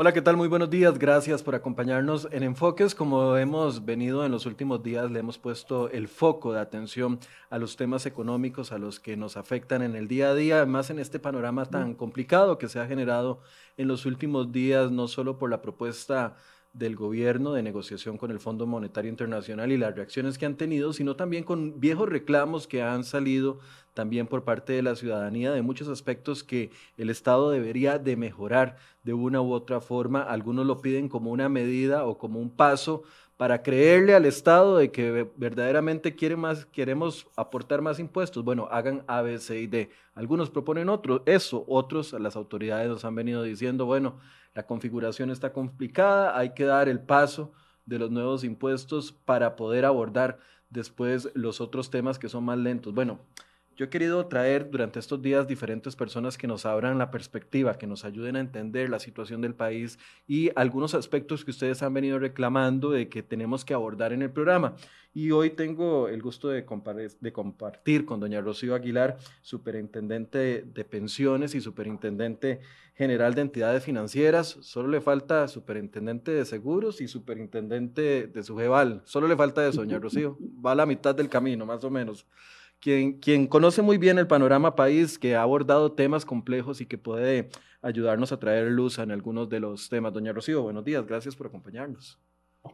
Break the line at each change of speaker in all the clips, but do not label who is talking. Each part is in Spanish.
Hola, ¿qué tal? Muy buenos días. Gracias por acompañarnos en Enfoques. Como hemos venido en los últimos días, le hemos puesto el foco de atención a los temas económicos, a los que nos afectan en el día a día, además en este panorama tan complicado que se ha generado en los últimos días, no solo por la propuesta del gobierno de negociación con el Fondo Monetario Internacional y las reacciones que han tenido, sino también con viejos reclamos que han salido también por parte de la ciudadanía de muchos aspectos que el Estado debería de mejorar de una u otra forma. Algunos lo piden como una medida o como un paso para creerle al Estado de que verdaderamente quiere más, queremos aportar más impuestos. Bueno, hagan A, B, C y D. Algunos proponen otro, eso, otros, las autoridades nos han venido diciendo, bueno, la configuración está complicada, hay que dar el paso de los nuevos impuestos para poder abordar después los otros temas que son más lentos. Bueno, yo he querido traer durante estos días diferentes personas que nos abran la perspectiva, que nos ayuden a entender la situación del país y algunos aspectos que ustedes han venido reclamando de que tenemos que abordar en el programa. Y hoy tengo el gusto de, compartir con doña Rocío Aguilar, superintendente de pensiones y superintendente general de entidades financieras. Solo le falta superintendente de seguros y superintendente de Sujeval. Solo le falta eso, doña Rocío. Va a la mitad del camino, más o menos quien, quien conoce muy bien el panorama país, que ha abordado temas complejos y que puede ayudarnos a traer luz en algunos de los temas. Doña Rocío, buenos días, gracias por acompañarnos.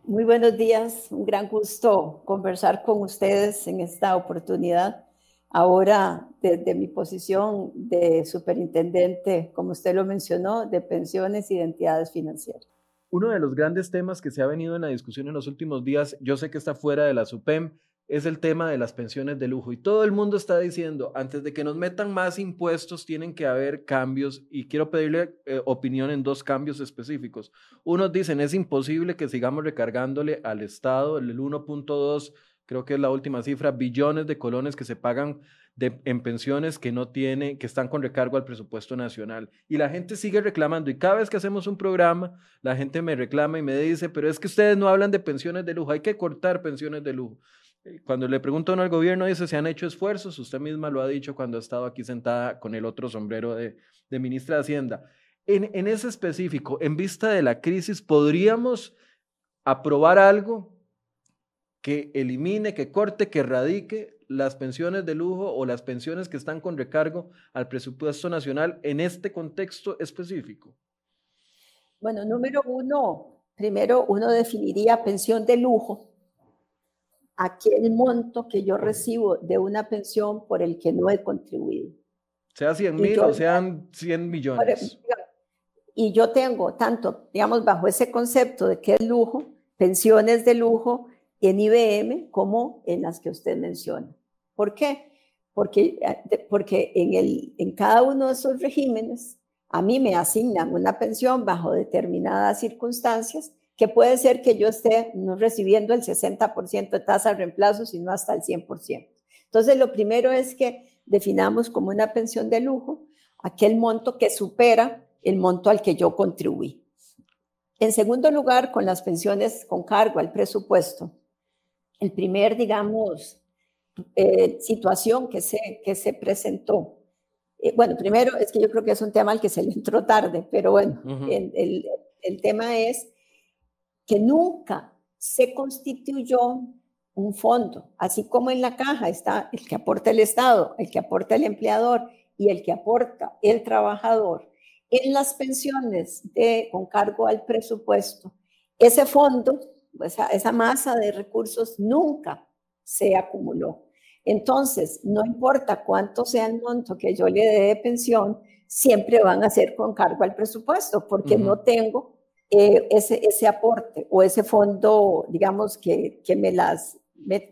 Muy buenos días, un gran gusto conversar con ustedes en esta oportunidad. Ahora, desde mi posición de superintendente, como usted lo mencionó, de pensiones y de entidades financieras.
Uno de los grandes temas que se ha venido en la discusión en los últimos días, yo sé que está fuera de la SUPEM, es el tema de las pensiones de lujo. Y todo el mundo está diciendo, antes de que nos metan más impuestos, tienen que haber cambios. Y quiero pedirle eh, opinión en dos cambios específicos. Unos dicen, es imposible que sigamos recargándole al Estado el 1.2, creo que es la última cifra, billones de colones que se pagan de, en pensiones que no tiene, que están con recargo al presupuesto nacional. Y la gente sigue reclamando. Y cada vez que hacemos un programa, la gente me reclama y me dice, pero es que ustedes no hablan de pensiones de lujo, hay que cortar pensiones de lujo. Eh, cuando le pregunto al gobierno, dice, se han hecho esfuerzos, usted misma lo ha dicho cuando ha estado aquí sentada con el otro sombrero de, ministra de Hacienda. En, en, ese específico, en vista de la crisis, ¿podríamos aprobar algo que elimine, que corte, que erradique las pensiones de lujo o las pensiones que están con recargo al presupuesto nacional en este contexto específico?
Bueno, número uno, primero uno definiría pensión de lujo aquel monto que yo recibo de una pensión por el que no he contribuido.
Sea 100 mil o sean 100 millones.
Y yo tengo tanto, digamos, bajo ese concepto de que es lujo, pensiones de lujo en IBM como en las que usted menciona. ¿Por qué? Porque, eh, porque en, el, en cada uno de esos regímenes a mí me asignan una pensión bajo determinadas circunstancias que puede ser que yo esté no recibiendo el 60% de tasa de reemplazo, sino hasta el 100%. Entonces, lo primero es que definamos como una pensión de lujo aquel monto que supera el monto al que yo contribuí. En segundo lugar, con las pensiones con cargo al presupuesto, el primer, digamos, eh, situación que se, que se presentó. Eh, bueno, primero es que yo creo que es un tema al que se le entró tarde, pero bueno, el, el tema es que nunca se constituyó un fondo, así como en la caja está el que aporta el Estado, el que aporta el empleador y el que aporta el trabajador. En las pensiones de, con cargo al presupuesto, ese fondo, esa, esa masa de recursos nunca se acumuló. Entonces, no importa cuánto sea el monto que yo le dé de pensión, siempre van a ser con cargo al presupuesto, porque no tengo eh, ese, ese aporte o ese fondo, digamos, que, que, me, las,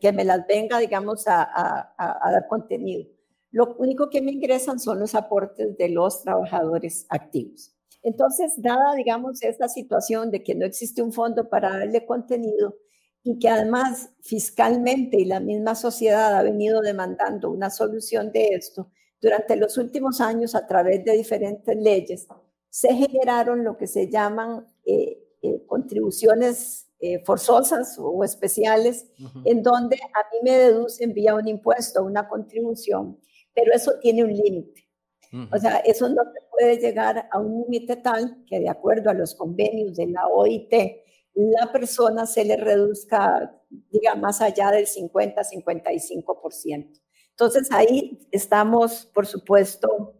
que me las venga, digamos, a, a, a, dar contenido. Lo único que me ingresan son los aportes de los trabajadores activos. Entonces, dada, digamos, esta situación de que no existe un fondo para darle contenido y que además fiscalmente y la misma sociedad ha venido demandando una solución de esto, durante los últimos años a través de diferentes leyes, se generaron lo que se llaman eh, eh, contribuciones eh, forzosas o especiales, en donde a mí me deducen vía un impuesto, una contribución, pero eso tiene un límite. O sea, eso no puede llegar a un límite tal que de acuerdo a los convenios de la OIT, la persona se le reduzca, diga, más allá del 50-55%. Entonces ahí estamos, por supuesto,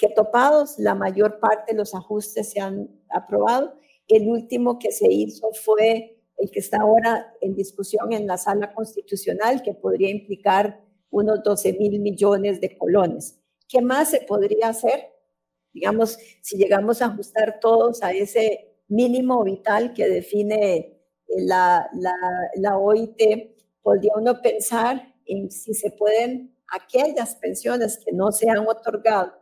que topados, la mayor parte de los ajustes se han aprobado. El último que se hizo fue el que está ahora en discusión en la sala constitucional, que podría implicar unos 12 mil millones de colones. ¿Qué más se podría hacer? Digamos, si llegamos a ajustar todos a ese mínimo vital que define eh, la, la, la OIT, podría uno pensar en si se pueden aquellas pensiones que no se han otorgado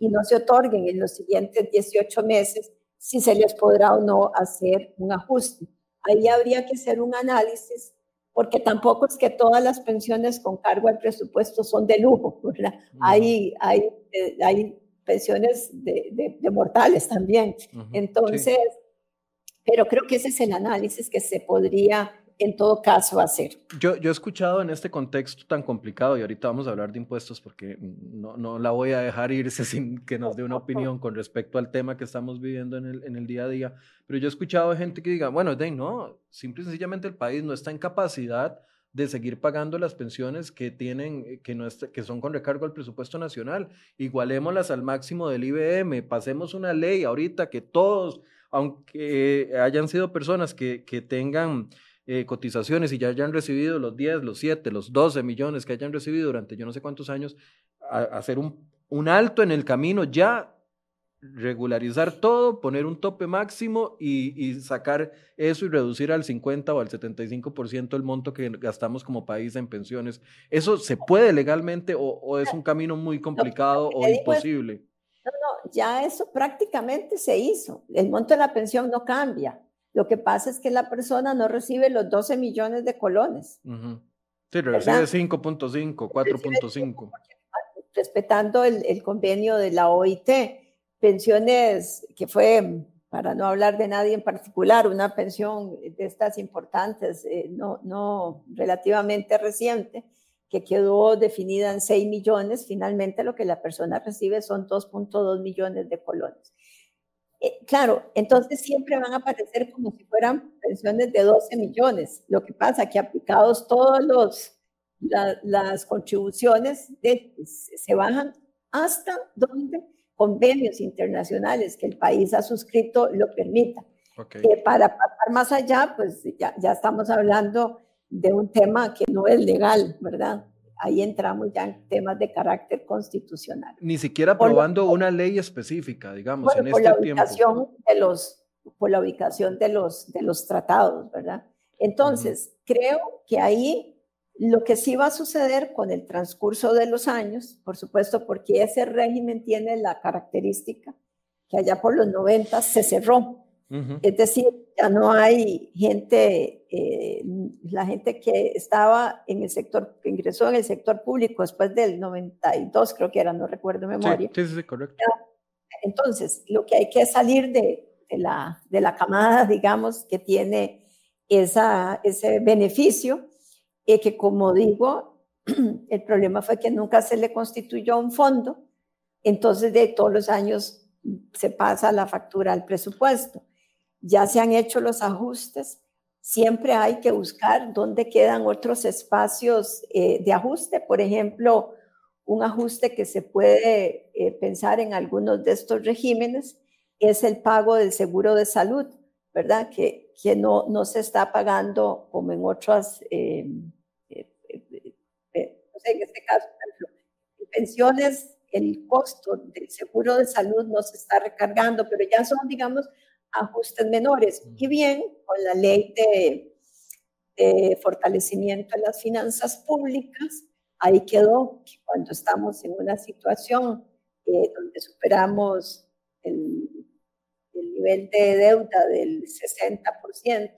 y no se otorguen en los siguientes 18 meses, si se les podrá o no hacer un ajuste. Ahí habría que hacer un análisis, porque tampoco es que todas las pensiones con cargo al presupuesto son de lujo, ¿verdad? hay, hay, eh, hay pensiones de, de, mortales también. Entonces, pero creo que ese es el análisis que se podría en todo caso hacer.
Yo, yo he escuchado en este contexto tan complicado, y ahorita vamos a hablar de impuestos porque no, no la voy a dejar irse sin que nos dé una opinión con respecto al tema que estamos viviendo en el, en el día a día, pero yo he escuchado gente que diga, bueno, de no, simple y sencillamente el país no está en capacidad de seguir pagando las pensiones que tienen, que, no que son con recargo al presupuesto nacional. Igualémoslas al máximo del IBM, pasemos una ley ahorita que todos, aunque hayan sido personas que, que tengan eh, cotizaciones y ya hayan recibido los 10, los 7, los 12 millones que hayan recibido durante yo no sé cuántos años, hacer un, un alto en el camino ya regularizar todo, poner un tope máximo y, y, sacar eso y reducir al 50 o al 75% el monto que gastamos como país en pensiones. ¿Eso se puede legalmente o, o es un camino muy complicado o imposible?
No, no, ya eso prácticamente se hizo. El monto de la pensión no cambia. Lo que pasa es que la persona no recibe los 12 millones de colones.
Sí, recibe 5.5, 4.5.
Respetando el, el, convenio de la OIT, pensiones que fue, para no hablar de nadie en particular, una pensión de estas importantes, eh, no, no relativamente reciente, que quedó definida en 6 millones, finalmente lo que la persona recibe son 2.2 millones de colones. Eh, claro, entonces siempre van a aparecer como si fueran pensiones de 12 millones. Lo que pasa que aplicados todos los las contribuciones se bajan hasta donde convenios internacionales que el país ha suscrito lo permitan. Eh, para pasar más allá, pues ya, ya estamos hablando de un tema que no es legal, ¿verdad? Ahí entramos ya en temas de carácter constitucional.
Ni siquiera aprobando una ley específica, digamos, en
por
este
la ubicación De los, por la ubicación de los, de los tratados, ¿verdad? Entonces, creo que ahí lo que sí va a suceder con el transcurso de los años, por supuesto, porque ese régimen tiene la característica que allá por los 90 se cerró. Es decir, ya no hay gente, eh, la gente que estaba en el sector, que ingresó en el sector público después del 92, creo que era, no recuerdo memoria.
Sí, sí, correcto.
Entonces, lo que hay que salir de, de, la, de la camada, digamos, que tiene esa, ese beneficio, y que como digo, el problema fue que nunca se le constituyó un fondo, entonces de todos los años se pasa la factura al presupuesto ya se han hecho los ajustes, siempre hay que buscar dónde quedan otros espacios eh, de ajuste. Por ejemplo, un ajuste que se puede eh, pensar en algunos de estos regímenes es el pago del seguro de salud, ¿verdad? Que, que no, no se está pagando como en otras, eh, no sé, en este caso, en pensiones, el costo del seguro de salud no se está recargando, pero ya son, digamos, ajustes menores. Y bien, con la ley de, fortalecimiento de las finanzas públicas, ahí quedó que cuando estamos en una situación eh, donde superamos el, el, nivel de deuda del 60%,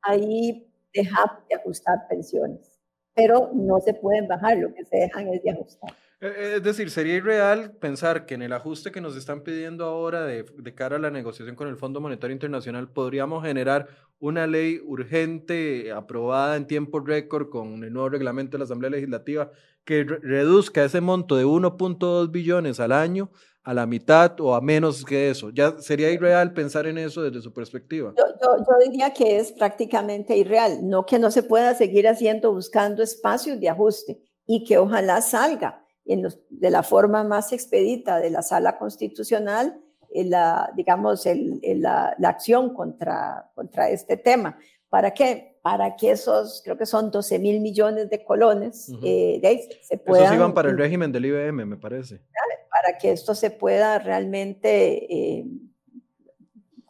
ahí dejamos de ajustar pensiones, pero no se pueden bajar, lo que se dejan es de ajustar.
Eh, es decir, sería irreal pensar que en el ajuste que nos están pidiendo ahora de, cara a la negociación con el Fondo Monetario Internacional podríamos generar una ley urgente aprobada en tiempo récord con el nuevo reglamento de la Asamblea Legislativa que reduzca ese monto de 1.2 billones al año a la mitad o a menos que eso. Ya sería irreal pensar en eso desde su perspectiva.
Yo, yo, diría que es prácticamente irreal, no que no se pueda seguir haciendo buscando espacios de ajuste y que ojalá salga en de la forma más expedita de la sala constitucional la, digamos, el, la, la, acción contra, contra este tema. ¿Para qué? Para que esos, creo que son 12 mil millones de colones, eh, de se puedan...
Esos iban para el régimen del IBM, me parece.
Para que esto se pueda realmente eh,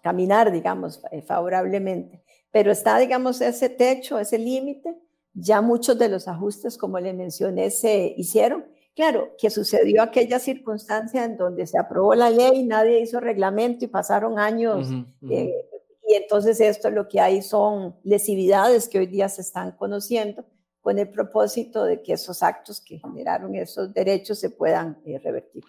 caminar, digamos, eh, favorablemente. Pero está, digamos, ese techo, ese límite. Ya muchos de los ajustes, como le mencioné, se hicieron Claro, que sucedió aquella circunstancia en donde se aprobó la ley, nadie hizo reglamento y pasaron años. Eh, y entonces esto lo que hay son lesividades que hoy día se están conociendo con el propósito de que esos actos que generaron esos derechos se puedan eh, revertir.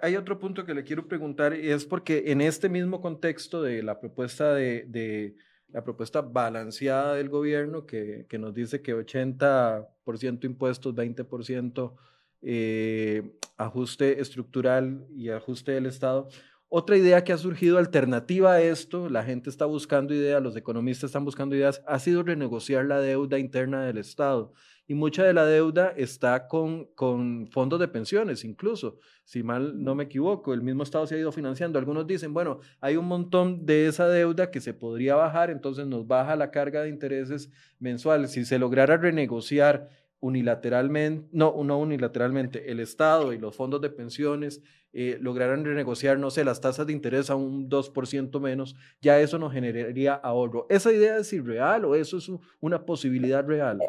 Hay otro punto que le quiero preguntar y es porque en este mismo contexto de la propuesta de, de la propuesta balanceada del gobierno que, que nos dice que 80% impuestos, 20% eh, ajuste estructural y ajuste del Estado. Otra idea que ha surgido alternativa a esto, la gente está buscando ideas, los economistas están buscando ideas, ha sido renegociar la deuda interna del Estado. Y mucha de la deuda está con, con fondos de pensiones, incluso, si mal no me equivoco, el mismo Estado se ha ido financiando. Algunos dicen, bueno, hay un montón de esa deuda que se podría bajar, entonces nos baja la carga de intereses mensuales. Si se lograra renegociar unilateralmente, no, no unilateralmente, el Estado y los fondos de pensiones eh, lograran renegociar, no sé, las tasas de interés a un 2% menos, ya eso nos generaría ahorro. ¿Esa idea es irreal o eso es una posibilidad real?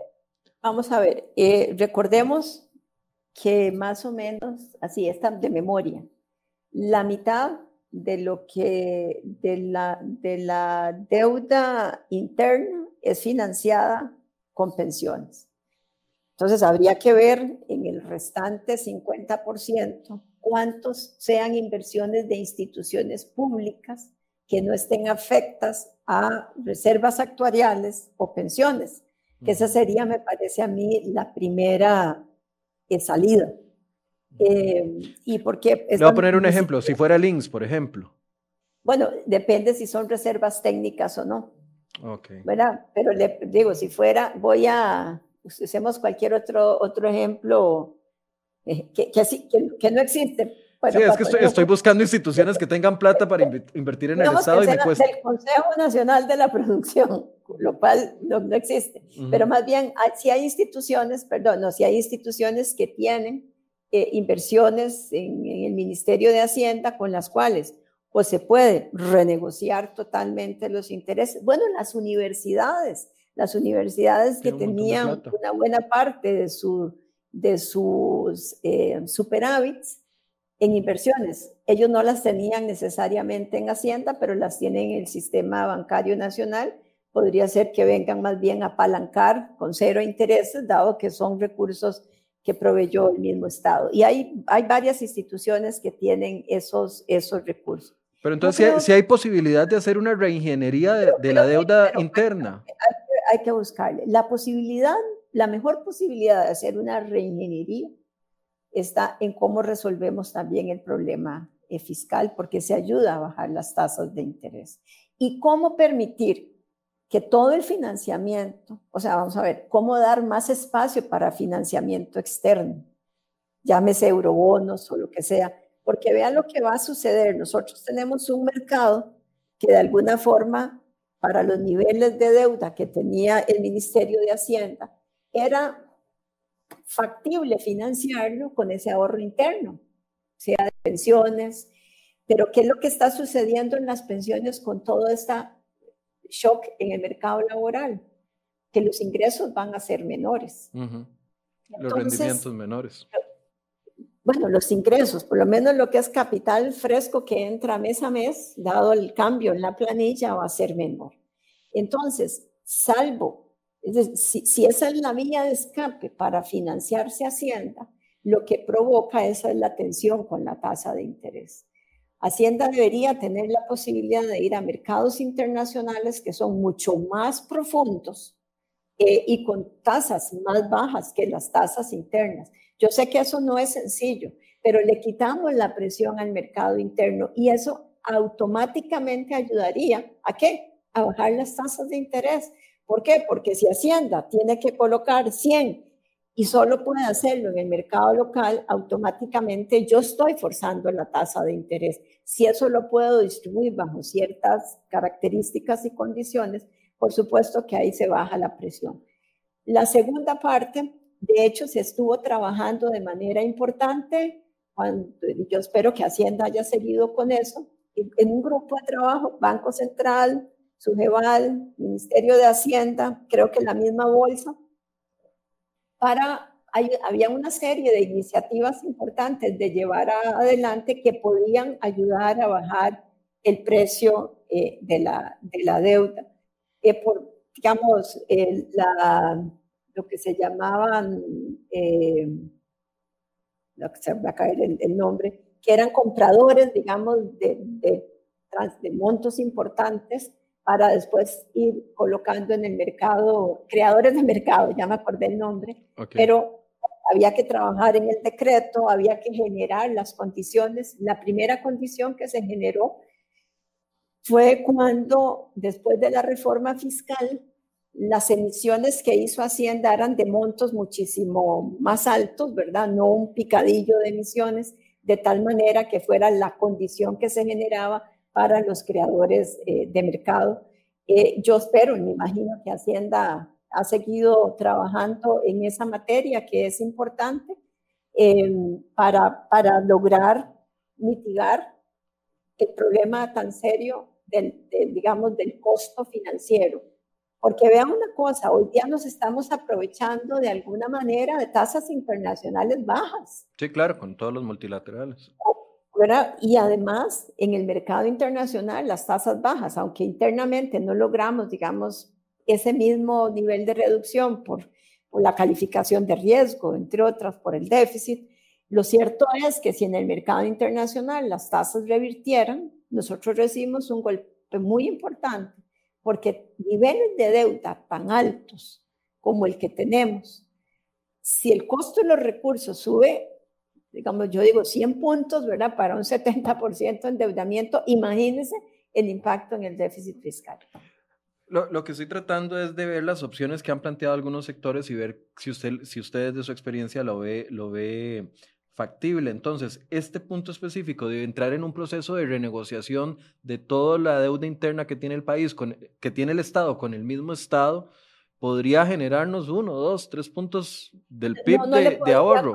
Vamos a ver, eh, recordemos que más o menos, así está de memoria, la mitad de lo que de la, de la deuda interna es financiada con pensiones. Entonces, habría que ver en el restante 50% cuántos sean inversiones de instituciones públicas que no estén afectas a reservas actuariales o pensiones, que esa sería, me parece a mí, la primera eh, salida. Eh, y porque
Le voy a poner un ejemplo, si fuera links, por ejemplo.
Bueno, depende si son reservas técnicas o no.
Ok.
¿verdad? Pero le digo, si fuera, voy a, usemos cualquier otro, otro ejemplo eh, que, que, que, no existe.
sí, es que estoy, buscando instituciones que tengan plata para invertir en el Estado y me cuesta.
El Consejo Nacional de la Producción, lo cual no, no existe. Pero más bien, si hay instituciones, perdón, no, si hay instituciones que tienen eh, inversiones en, en, el Ministerio de Hacienda con las cuales pues se puede renegociar totalmente los intereses. Bueno, las universidades las universidades que tenían una buena parte de, su, de sus eh, superávits en inversiones. Ellos no las tenían necesariamente en Hacienda, pero las tienen en el sistema bancario nacional. Podría ser que vengan más bien a apalancar con cero intereses, dado que son recursos que proveyó el mismo Estado. Y hay, hay varias instituciones que tienen esos, esos recursos.
Pero entonces, si, hay, posibilidad de hacer una reingeniería de, la deuda interna
hay que buscarle. La posibilidad, la mejor posibilidad de hacer una reingeniería está en cómo resolvemos también el problema eh, fiscal, porque se ayuda a bajar las tasas de interés. Y cómo permitir que todo el financiamiento, o sea, vamos a ver, cómo dar más espacio para financiamiento externo, llámese eurobonos o lo que sea, porque vean lo que va a suceder. Nosotros tenemos un mercado que de alguna forma para los niveles de deuda que tenía el Ministerio de Hacienda, era factible financiarlo con ese ahorro interno, sea de pensiones. Pero ¿qué es lo que está sucediendo en las pensiones con todo este shock en el mercado laboral? Que los ingresos van a ser menores.
los rendimientos menores.
Bueno, los ingresos, por lo menos lo que es capital fresco que entra mes a mes, dado el cambio en la planilla, va a ser menor. Entonces, salvo, si, esa es la vía de escape para financiarse Hacienda, lo que provoca esa es la tensión con la tasa de interés. Hacienda debería tener la posibilidad de ir a mercados internacionales que son mucho más profundos eh, y con tasas más bajas que las tasas internas. Yo sé que eso no es sencillo, pero le quitamos la presión al mercado interno y eso automáticamente ayudaría a qué? A bajar las tasas de interés. ¿Por qué? Porque si Hacienda tiene que colocar 100 y solo puede hacerlo en el mercado local, automáticamente yo estoy forzando la tasa de interés. Si eso lo puedo distribuir bajo ciertas características y condiciones, por supuesto que ahí se baja la presión. La segunda parte, de hecho, se estuvo trabajando de manera importante. Cuando, yo espero que Hacienda haya seguido con eso. En un grupo de trabajo, Banco Central, Sujeval, Ministerio de Hacienda, creo que la misma bolsa, para, había una serie de iniciativas importantes de llevar adelante que podían ayudar a bajar el precio eh, de, la, deuda. Eh, por, digamos, la, lo que se llamaban, eh, lo que se va a caer el, nombre, que eran compradores, digamos, de, de, de montos importantes para después ir colocando en el mercado, creadores de mercado, ya me acordé el nombre, pero había que trabajar en el decreto, había que generar las condiciones. La primera condición que se generó fue cuando, después de la reforma fiscal, las emisiones que hizo Hacienda eran de montos muchísimo más altos, ¿verdad? No un picadillo de emisiones, de tal manera que fuera la condición que se generaba para los creadores eh, de mercado. Eh, yo espero me imagino que Hacienda ha seguido trabajando en esa materia que es importante em, para, para lograr mitigar el problema tan serio del, digamos, del costo financiero. Porque vean una cosa, hoy día nos estamos aprovechando de alguna manera de tasas internacionales bajas.
Sí, claro, con todos los multilaterales.
Y además, en el mercado internacional, las tasas bajas, aunque internamente no logramos, digamos, ese mismo nivel de reducción por, por la calificación de riesgo, entre otras, por el déficit, lo cierto es que si en el mercado internacional las tasas revirtieran, nosotros recibimos un golpe muy importante, porque niveles de deuda tan altos como el que tenemos, si el costo de los recursos sube digamos, yo digo 100 puntos, ¿verdad? Para un 70% de endeudamiento, imagínense el impacto en el déficit fiscal.
Lo, lo, que estoy tratando es de ver las opciones que han planteado algunos sectores y ver si usted, si usted de su experiencia lo ve, lo ve factible. Entonces, este punto específico de entrar en un proceso de renegociación de toda la deuda interna que tiene el país, con, que tiene el Estado con el mismo Estado, podría generarnos uno, dos, tres puntos del PIB de, de ahorro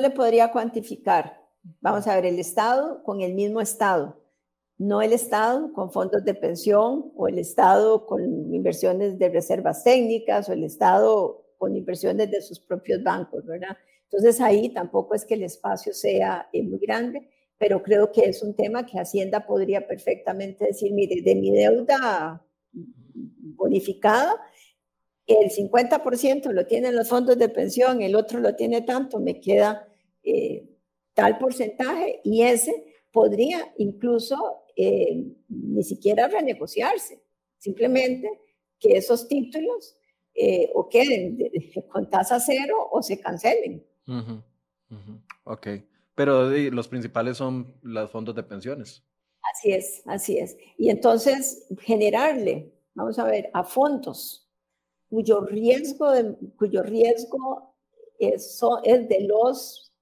le podría cuantificar. Vamos a ver, el Estado con el mismo Estado, no el Estado con fondos de pensión o el Estado con inversiones de reservas técnicas o el Estado con inversiones de sus propios bancos, ¿verdad? Entonces ahí tampoco es que el espacio sea eh, muy grande, pero creo que es un tema que Hacienda podría perfectamente decir, mire, de mi deuda bonificada, el 50% lo tienen los fondos de pensión, el otro lo tiene tanto, me queda eh, tal porcentaje y ese podría incluso eh, ni siquiera renegociarse, simplemente que esos títulos eh, o queden con tasa cero o se cancelen.
Ok, pero los principales son los fondos de pensiones.
Así es, así es. Y entonces generarle, vamos a ver, a fondos cuyo riesgo, cuyo riesgo es, es de los,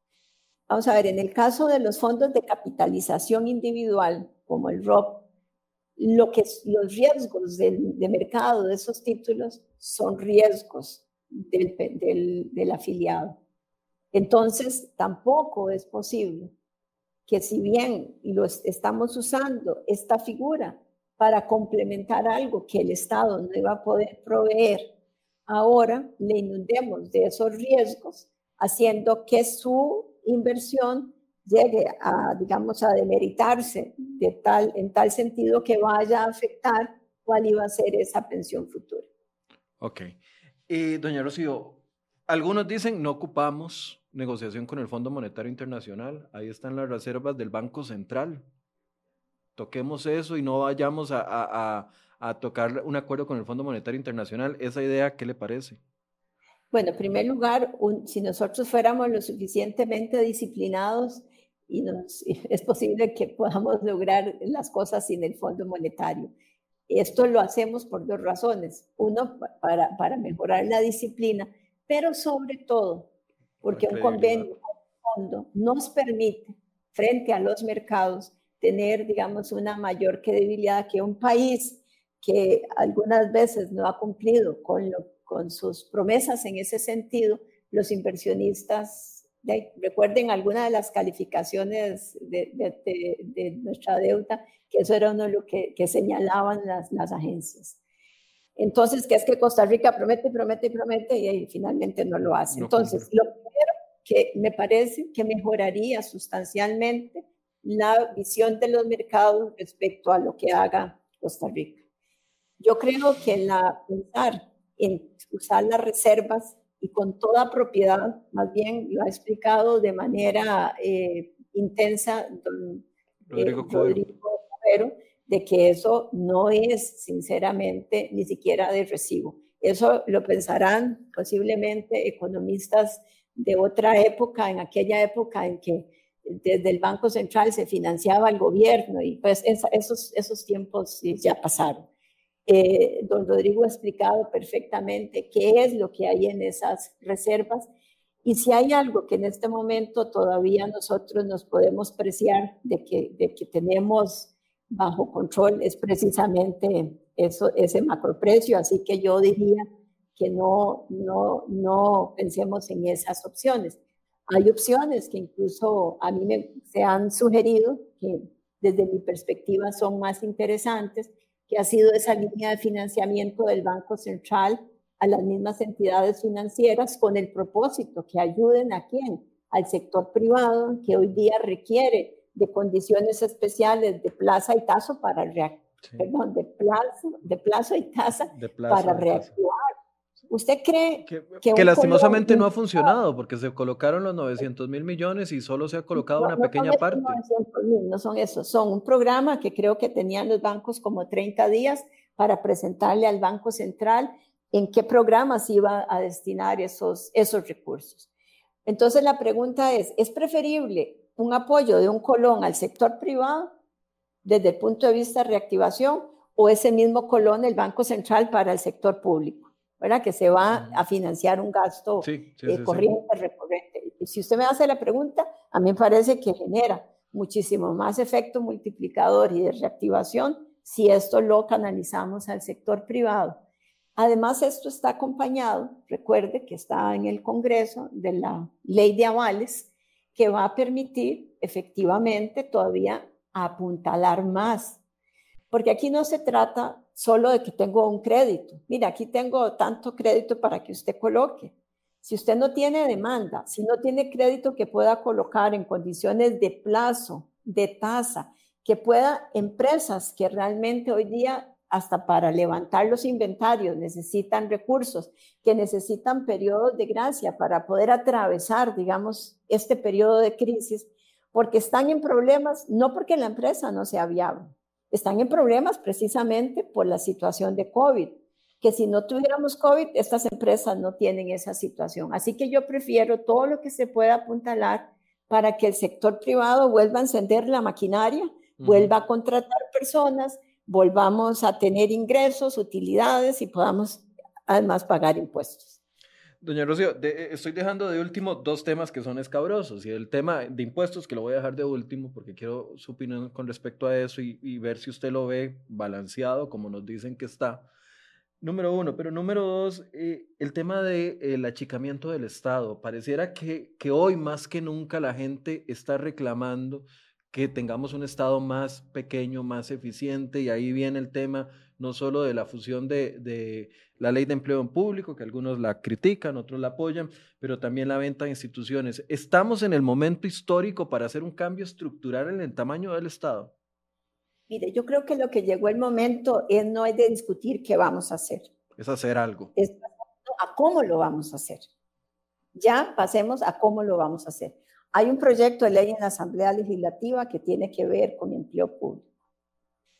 vamos a ver, en el caso de los fondos de capitalización individual, como el ROP, lo que, los riesgos del, de mercado de esos títulos son riesgos del, del, del afiliado. Entonces, tampoco es posible que si bien lo estamos usando esta figura para complementar algo que el Estado no iba a poder proveer ahora le inundemos de esos riesgos, haciendo que su inversión llegue a, digamos, a demeritarse en tal sentido que vaya a afectar cuál iba a ser esa pensión futura.
Ok. y doña Rocío, algunos dicen no ocupamos negociación con el Fondo Monetario Internacional, ahí están las reservas del Banco Central. Toquemos eso y no vayamos a, tocar un acuerdo con el Fondo Monetario Internacional. ¿Esa idea qué le parece?
Bueno, en primer lugar, si nosotros fuéramos lo suficientemente disciplinados, y es posible que podamos lograr las cosas sin el Fondo Monetario. Esto lo hacemos por dos razones. Uno, para, para mejorar la disciplina, pero sobre todo porque un convenio fondo nos permite, frente a los mercados, tener, digamos, una mayor credibilidad que un país que algunas veces no ha cumplido con, con sus promesas en ese sentido, los inversionistas, recuerden alguna de las calificaciones de, de, nuestra deuda, que eso era uno de lo que, que señalaban las, las agencias. Entonces, que es que Costa Rica promete, promete, promete y, finalmente no lo hace. Entonces, lo primero que me parece que mejoraría sustancialmente la visión de los mercados respecto a lo que haga Costa Rica. Yo creo que la, pensar en usar las reservas y con toda propiedad, más bien lo ha explicado de manera eh, intensa don Rodrigo, eh, de que eso no es sinceramente ni siquiera de recibo. Eso lo pensarán posiblemente economistas de otra época, en aquella época en que desde el Banco Central se financiaba el gobierno y pues esos, esos tiempos ya pasaron. Eh, don Rodrigo ha explicado perfectamente qué es lo que hay en esas reservas y si hay algo que en este momento todavía nosotros nos podemos preciar de que, de que tenemos bajo control es precisamente eso, ese macroprecio, así que yo diría que no, no, no pensemos en esas opciones. Hay opciones que incluso a mí me, se han sugerido que desde mi perspectiva son más interesantes, que ha sido esa línea de financiamiento del Banco Central a las mismas entidades financieras con el propósito que ayuden a quién, al sector privado que hoy día requiere de condiciones especiales de plaza y tazo para reactivar, perdón, de plazo, de plazo y tasa para reactivar. ¿Usted cree
que, que, lastimosamente no ha funcionado porque se colocaron los 900 mil millones y solo se ha colocado una pequeña parte?
no son esos, son un programa que creo que tenían los bancos como 30 días para presentarle al Banco Central en qué programas iba a destinar esos, esos recursos. Entonces la pregunta es, ¿es preferible un apoyo de un colón al sector privado desde el punto de vista de reactivación o ese mismo colón el Banco Central para el sector público, ¿verdad? Que se va a financiar un gasto eh, corriente, recurrente. Y si usted me hace la pregunta, a mí me parece que genera muchísimo más efecto multiplicador y de reactivación si esto lo canalizamos al sector privado. Además, esto está acompañado, recuerde que está en el Congreso de la ley de avales, que va a permitir efectivamente todavía apuntalar más. Porque aquí no se trata solo de que tengo un crédito. Mira, aquí tengo tanto crédito para que usted coloque. Si usted no tiene demanda, si no tiene crédito que pueda colocar en condiciones de plazo, de tasa, que pueda empresas que realmente hoy día hasta para levantar los inventarios necesitan recursos, que necesitan periodos de gracia para poder atravesar, digamos, este periodo de crisis, porque están en problemas, no porque la empresa no sea viable, están en problemas precisamente por la situación de COVID, que si no tuviéramos COVID, estas empresas no tienen esa situación. Así que yo prefiero todo lo que se pueda apuntalar para que el sector privado vuelva a encender la maquinaria, vuelva a contratar personas, volvamos a tener ingresos, utilidades y podamos además pagar impuestos.
Doña Rocío, eh, estoy dejando de último dos temas que son escabrosos y el tema de impuestos que lo voy a dejar de último porque quiero su opinión con respecto a eso y, ver si usted lo ve balanceado como nos dicen que está. Número uno, pero número dos, eh, el tema del de, achicamiento del Estado. Pareciera que, que hoy más que nunca la gente está reclamando que tengamos un Estado más pequeño, más eficiente, y ahí viene el tema no solo de la fusión de, la ley de empleo en público, que algunos la critican, otros la apoyan, pero también la venta de instituciones. ¿Estamos en el momento histórico para hacer un cambio estructural en el tamaño del Estado?
Mire, yo creo que lo que llegó el momento es, no es de discutir qué vamos a hacer.
Es hacer algo.
Es a cómo lo vamos a hacer. Ya pasemos a cómo lo vamos a hacer. Hay un proyecto de ley en la Asamblea Legislativa que tiene que ver con empleo público.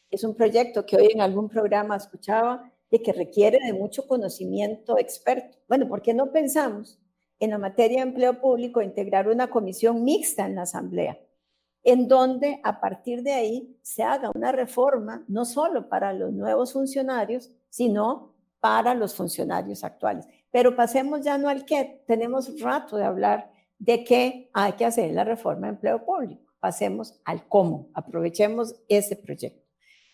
Es un proyecto que hoy en algún programa escuchaba de que requiere de mucho conocimiento experto. Bueno, ¿por qué no pensamos en la materia de empleo público integrar una comisión mixta en la Asamblea? en donde a partir de ahí se haga una reforma no solo para los nuevos funcionarios, sino para los funcionarios actuales. Pero pasemos ya no al qué, tenemos rato de hablar de que hay que hacer la reforma de empleo público. Pasemos al cómo, aprovechemos ese proyecto.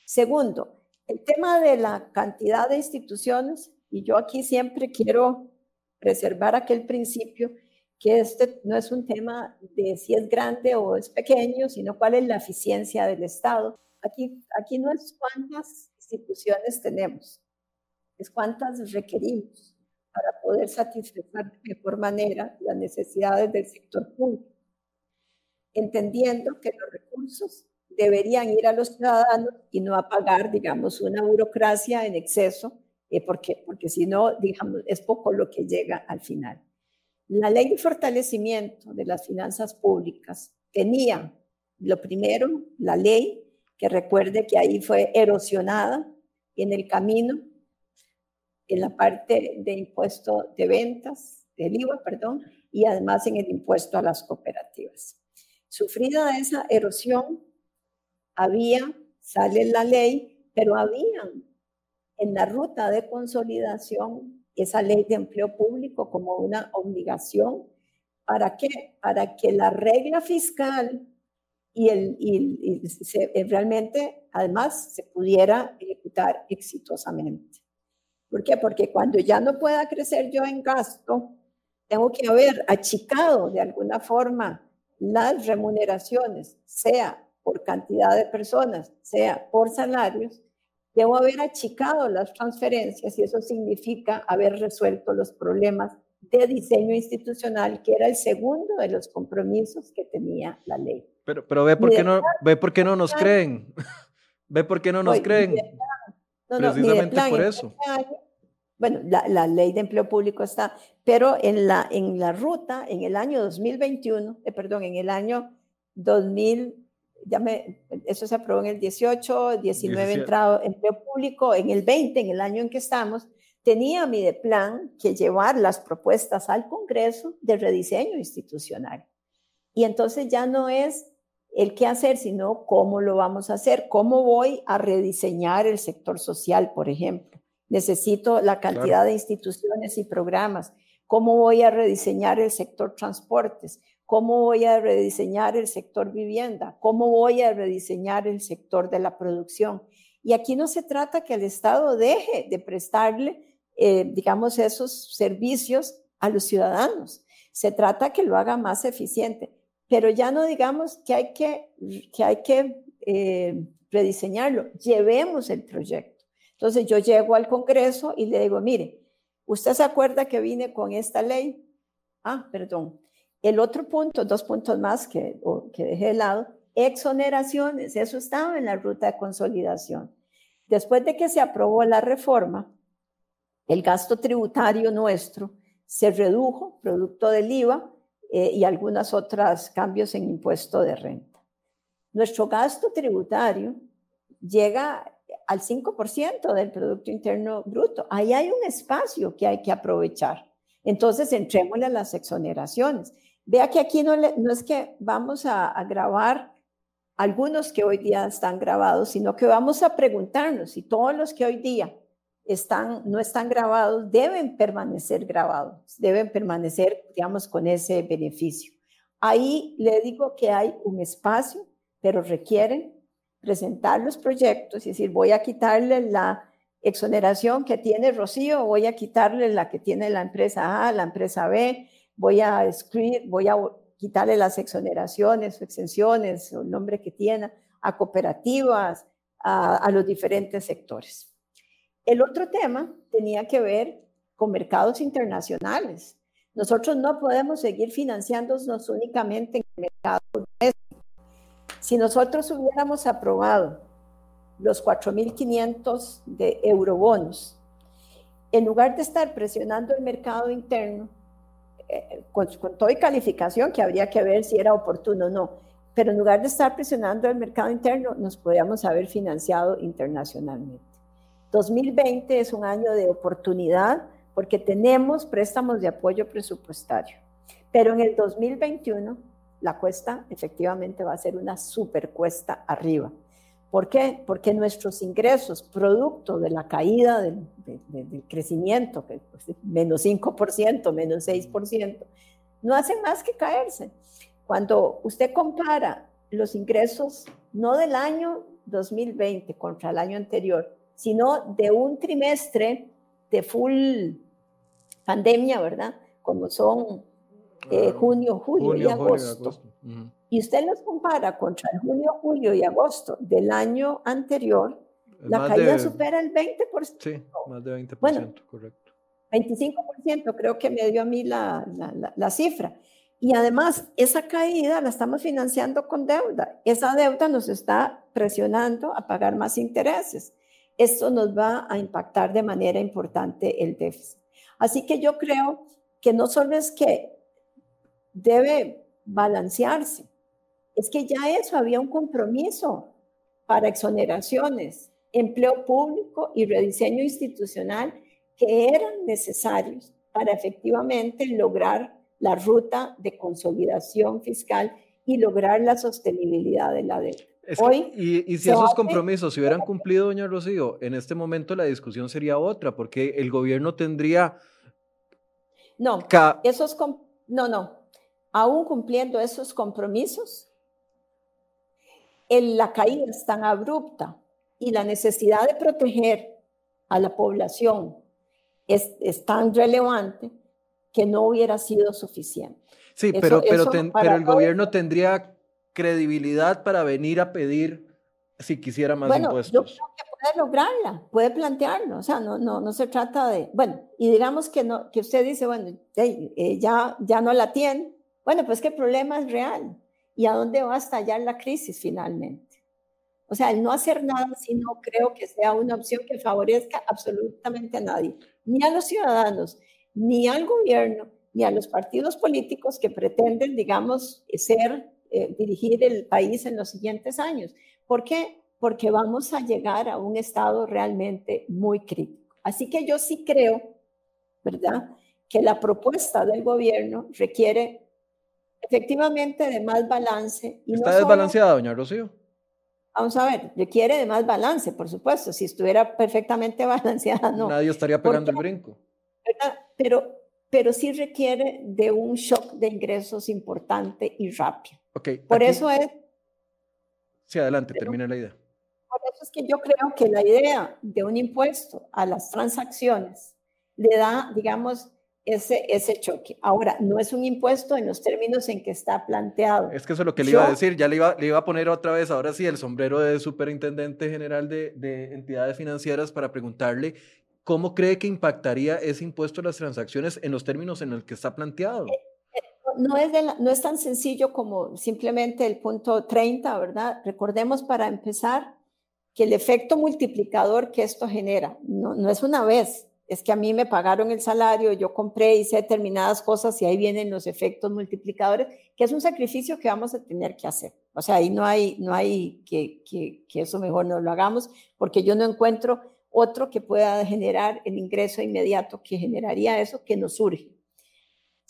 Segundo, el tema de la cantidad de instituciones, y yo aquí siempre quiero preservar aquel principio que este no es un tema de si es grande o es pequeño, sino cuál es la eficiencia del Estado. Aquí, aquí no es cuántas instituciones tenemos, es cuántas requerimos para poder satisfacer de mejor manera las necesidades del sector público, entendiendo que los recursos deberían ir a los ciudadanos y no a pagar, digamos, una burocracia en exceso, eh, porque, porque si no, digamos, es poco lo que llega al final. La ley de fortalecimiento de las finanzas públicas tenía, lo primero, la ley, que recuerde que ahí fue erosionada en el camino, en la parte de impuesto de ventas, del IVA, perdón, y además en el impuesto a las cooperativas. Sufrida esa erosión, había, sale la ley, pero había en la ruta de consolidación esa ley de empleo público como una obligación. ¿Para qué? Para que la regla fiscal y, el, realmente, además, se pudiera ejecutar exitosamente. ¿Por qué? Porque cuando ya no pueda crecer yo en gasto, tengo que haber achicado de alguna forma las remuneraciones, sea por cantidad de personas, sea por salarios, Debo haber achicado las transferencias y eso significa haber resuelto los problemas de diseño institucional, que era el segundo de los compromisos que tenía la ley.
Pero, pero ve, por qué no, ve por qué no nos creen. ve por qué no nos creen. Precisamente por eso.
bueno, la, la, ley de empleo público está, pero en la, en la ruta, en el año 2021, eh, perdón, en el año 2000, ya me, eso se aprobó en el 18, 19 entrado empleo público, en el 20, en el año en que estamos, tenía mi de plan que llevar las propuestas al Congreso de rediseño institucional. Y entonces ya no es el qué hacer, sino cómo lo vamos a hacer, cómo voy a rediseñar el sector social, por ejemplo. Necesito la cantidad de instituciones y programas. ¿Cómo voy a rediseñar el sector transportes? ¿Cómo voy a rediseñar el sector vivienda? ¿Cómo voy a rediseñar el sector de la producción? Y aquí no se trata que el Estado deje de prestarle, eh, digamos, esos servicios a los ciudadanos. Se trata que lo haga más eficiente. Pero ya no digamos que hay que, que, hay que eh, rediseñarlo. Llevemos el proyecto. Entonces yo llego al Congreso y le digo, mire, ¿usted se acuerda que vine con esta ley? Ah, perdón el otro punto, dos puntos más que, que dejé de lado, exoneraciones, eso estaba en la ruta de consolidación. Después de que se aprobó la reforma, el gasto tributario nuestro se redujo producto del IVA eh, y algunos otros cambios en impuesto de renta. Nuestro gasto tributario llega al 5% del Producto Interno Bruto. Ahí hay un espacio que hay que aprovechar. Entonces, entrémosle a las exoneraciones. Vea que aquí no, es que vamos a, grabar algunos que hoy día están grabados, sino que vamos a preguntarnos si todos los que hoy día están, no están grabados deben permanecer grabados, deben permanecer, digamos, con ese beneficio. Ahí le digo que hay un espacio, pero requieren presentar los proyectos, y decir, voy a quitarle la exoneración que tiene Rocío, voy a quitarle la que tiene la empresa A, la empresa B, voy a escribir, voy a quitarle las exoneraciones o exenciones o el nombre que tiene a cooperativas, a, los diferentes sectores. El otro tema tenía que ver con mercados internacionales. Nosotros no podemos seguir financiándonos únicamente en el mercado Si nosotros hubiéramos aprobado los 4.500 de eurobonos, en lugar de estar presionando el mercado interno, eh, con, con toda calificación que habría que ver si era oportuno o no. Pero en lugar de estar presionando el mercado interno, nos podríamos haber financiado internacionalmente. 2020 es un año de oportunidad porque tenemos préstamos de apoyo presupuestario. Pero en el 2021 la cuesta efectivamente va a ser una super cuesta arriba. ¿Por qué? Porque nuestros ingresos, producto de la caída del, crecimiento, que pues, menos 5%, menos 6%, no hacen más que caerse. Cuando usted compara los ingresos no del año 2020 contra el año anterior, sino de un trimestre de full pandemia, ¿verdad? Como son eh, junio, julio, y agosto. Y usted los compara contra el junio, julio y agosto del año anterior, la caída supera el 20%.
Sí, más de 20%, bueno, correcto.
25% creo que me dio a mí la, la, la, cifra. Y además, esa caída la estamos financiando con deuda. Esa deuda nos está presionando a pagar más intereses. Esto nos va a impactar de manera importante el déficit. Así que yo creo que no solo es que debe balancearse, es que ya eso había un compromiso para exoneraciones, empleo público y rediseño institucional que eran necesarios para efectivamente lograr la ruta de consolidación fiscal y lograr la sostenibilidad de la deuda.
Hoy, y, si esos compromisos se hubieran cumplido, doña Rocío, en este momento la discusión sería otra, porque el gobierno tendría...
No, esos, no, no, aún cumpliendo esos compromisos, la caída es tan abrupta y la necesidad de proteger a la población es, tan relevante que no hubiera sido suficiente.
Sí, pero, pero, pero el gobierno tendría credibilidad para venir a pedir si quisiera más
bueno,
impuestos.
Yo creo que puede lograrla, puede plantearlo, o sea, no, no, no se trata de, bueno, y digamos que, no, que usted dice, bueno, eh, ya, ya no la tiene, bueno, pues que el problema es real, y a dónde va a estallar la crisis finalmente. O sea, el no hacer nada si no creo que sea una opción que favorezca absolutamente a nadie, ni a los ciudadanos, ni al gobierno, ni a los partidos políticos que pretenden, digamos, ser, eh, dirigir el país en los siguientes años. ¿Por qué? Porque vamos a llegar a un estado realmente muy crítico. Así que yo sí creo, ¿verdad? Que la propuesta del gobierno requiere efectivamente de más balance.
Y ¿Está desbalanceada, doña Rocío?
Vamos a ver, requiere de más balance, por supuesto. Si estuviera perfectamente balanceada, no.
Nadie estaría pegando el brinco.
Pero, pero sí requiere de un shock de ingresos importante y rápido.
Okay,
por eso es...
Sí, adelante, termine la idea.
Por eso es que yo creo que la idea de un impuesto a las transacciones le da, digamos, ese, ese choque. Ahora, no es un impuesto en los términos en que está planteado.
Es que eso es lo que le iba a decir, ya le iba, le iba a poner otra vez, ahora sí, el sombrero de superintendente general de, de entidades financieras para preguntarle cómo cree que impactaría ese impuesto a las transacciones en los términos en los que está planteado.
No es, tan sencillo como simplemente el punto 30, ¿verdad? Recordemos para empezar que el efecto multiplicador que esto genera no, no es una vez, es que a mí me pagaron el salario, yo compré, hice determinadas cosas y ahí vienen los efectos multiplicadores, que es un sacrificio que vamos a tener que hacer. O sea, ahí no hay, no hay que, que, que eso mejor no lo hagamos, porque yo no encuentro otro que pueda generar el ingreso inmediato que generaría eso que nos surge.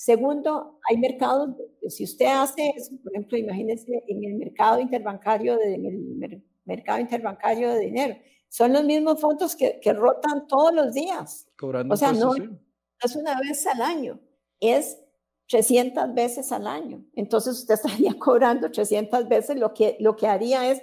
Segundo, hay mercados, si usted hace eso, por ejemplo, imagínese en el mercado interbancario, de, en el mercado interbancario de dinero, son los mismos fondos que, que rotan todos los días.
Cobrando
o sea, no, es una vez al año, es 300 veces al año. Entonces usted estaría cobrando 300 veces, lo que, lo que haría es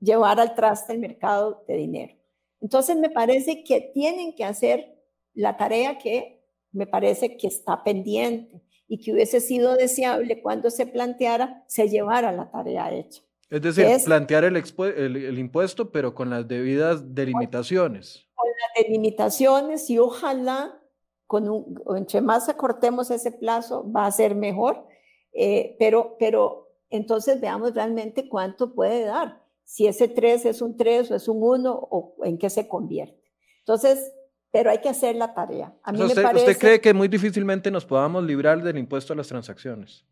llevar al traste el mercado de dinero. Entonces me parece que tienen que hacer la tarea que me parece que está pendiente y que hubiese sido deseable cuando se planteara, se llevara la tarea hecha.
Es decir, plantear el, el, impuesto, pero con las debidas delimitaciones.
Con las delimitaciones y ojalá, con un, entre más acortemos ese plazo, va a ser mejor, eh, pero, pero entonces veamos realmente cuánto puede dar, si ese 3 es un 3 o es un 1 o en qué se convierte. Entonces, pero hay que hacer la tarea.
A mí usted, me parece, ¿Usted cree que muy difícilmente nos podamos librar del impuesto a las transacciones?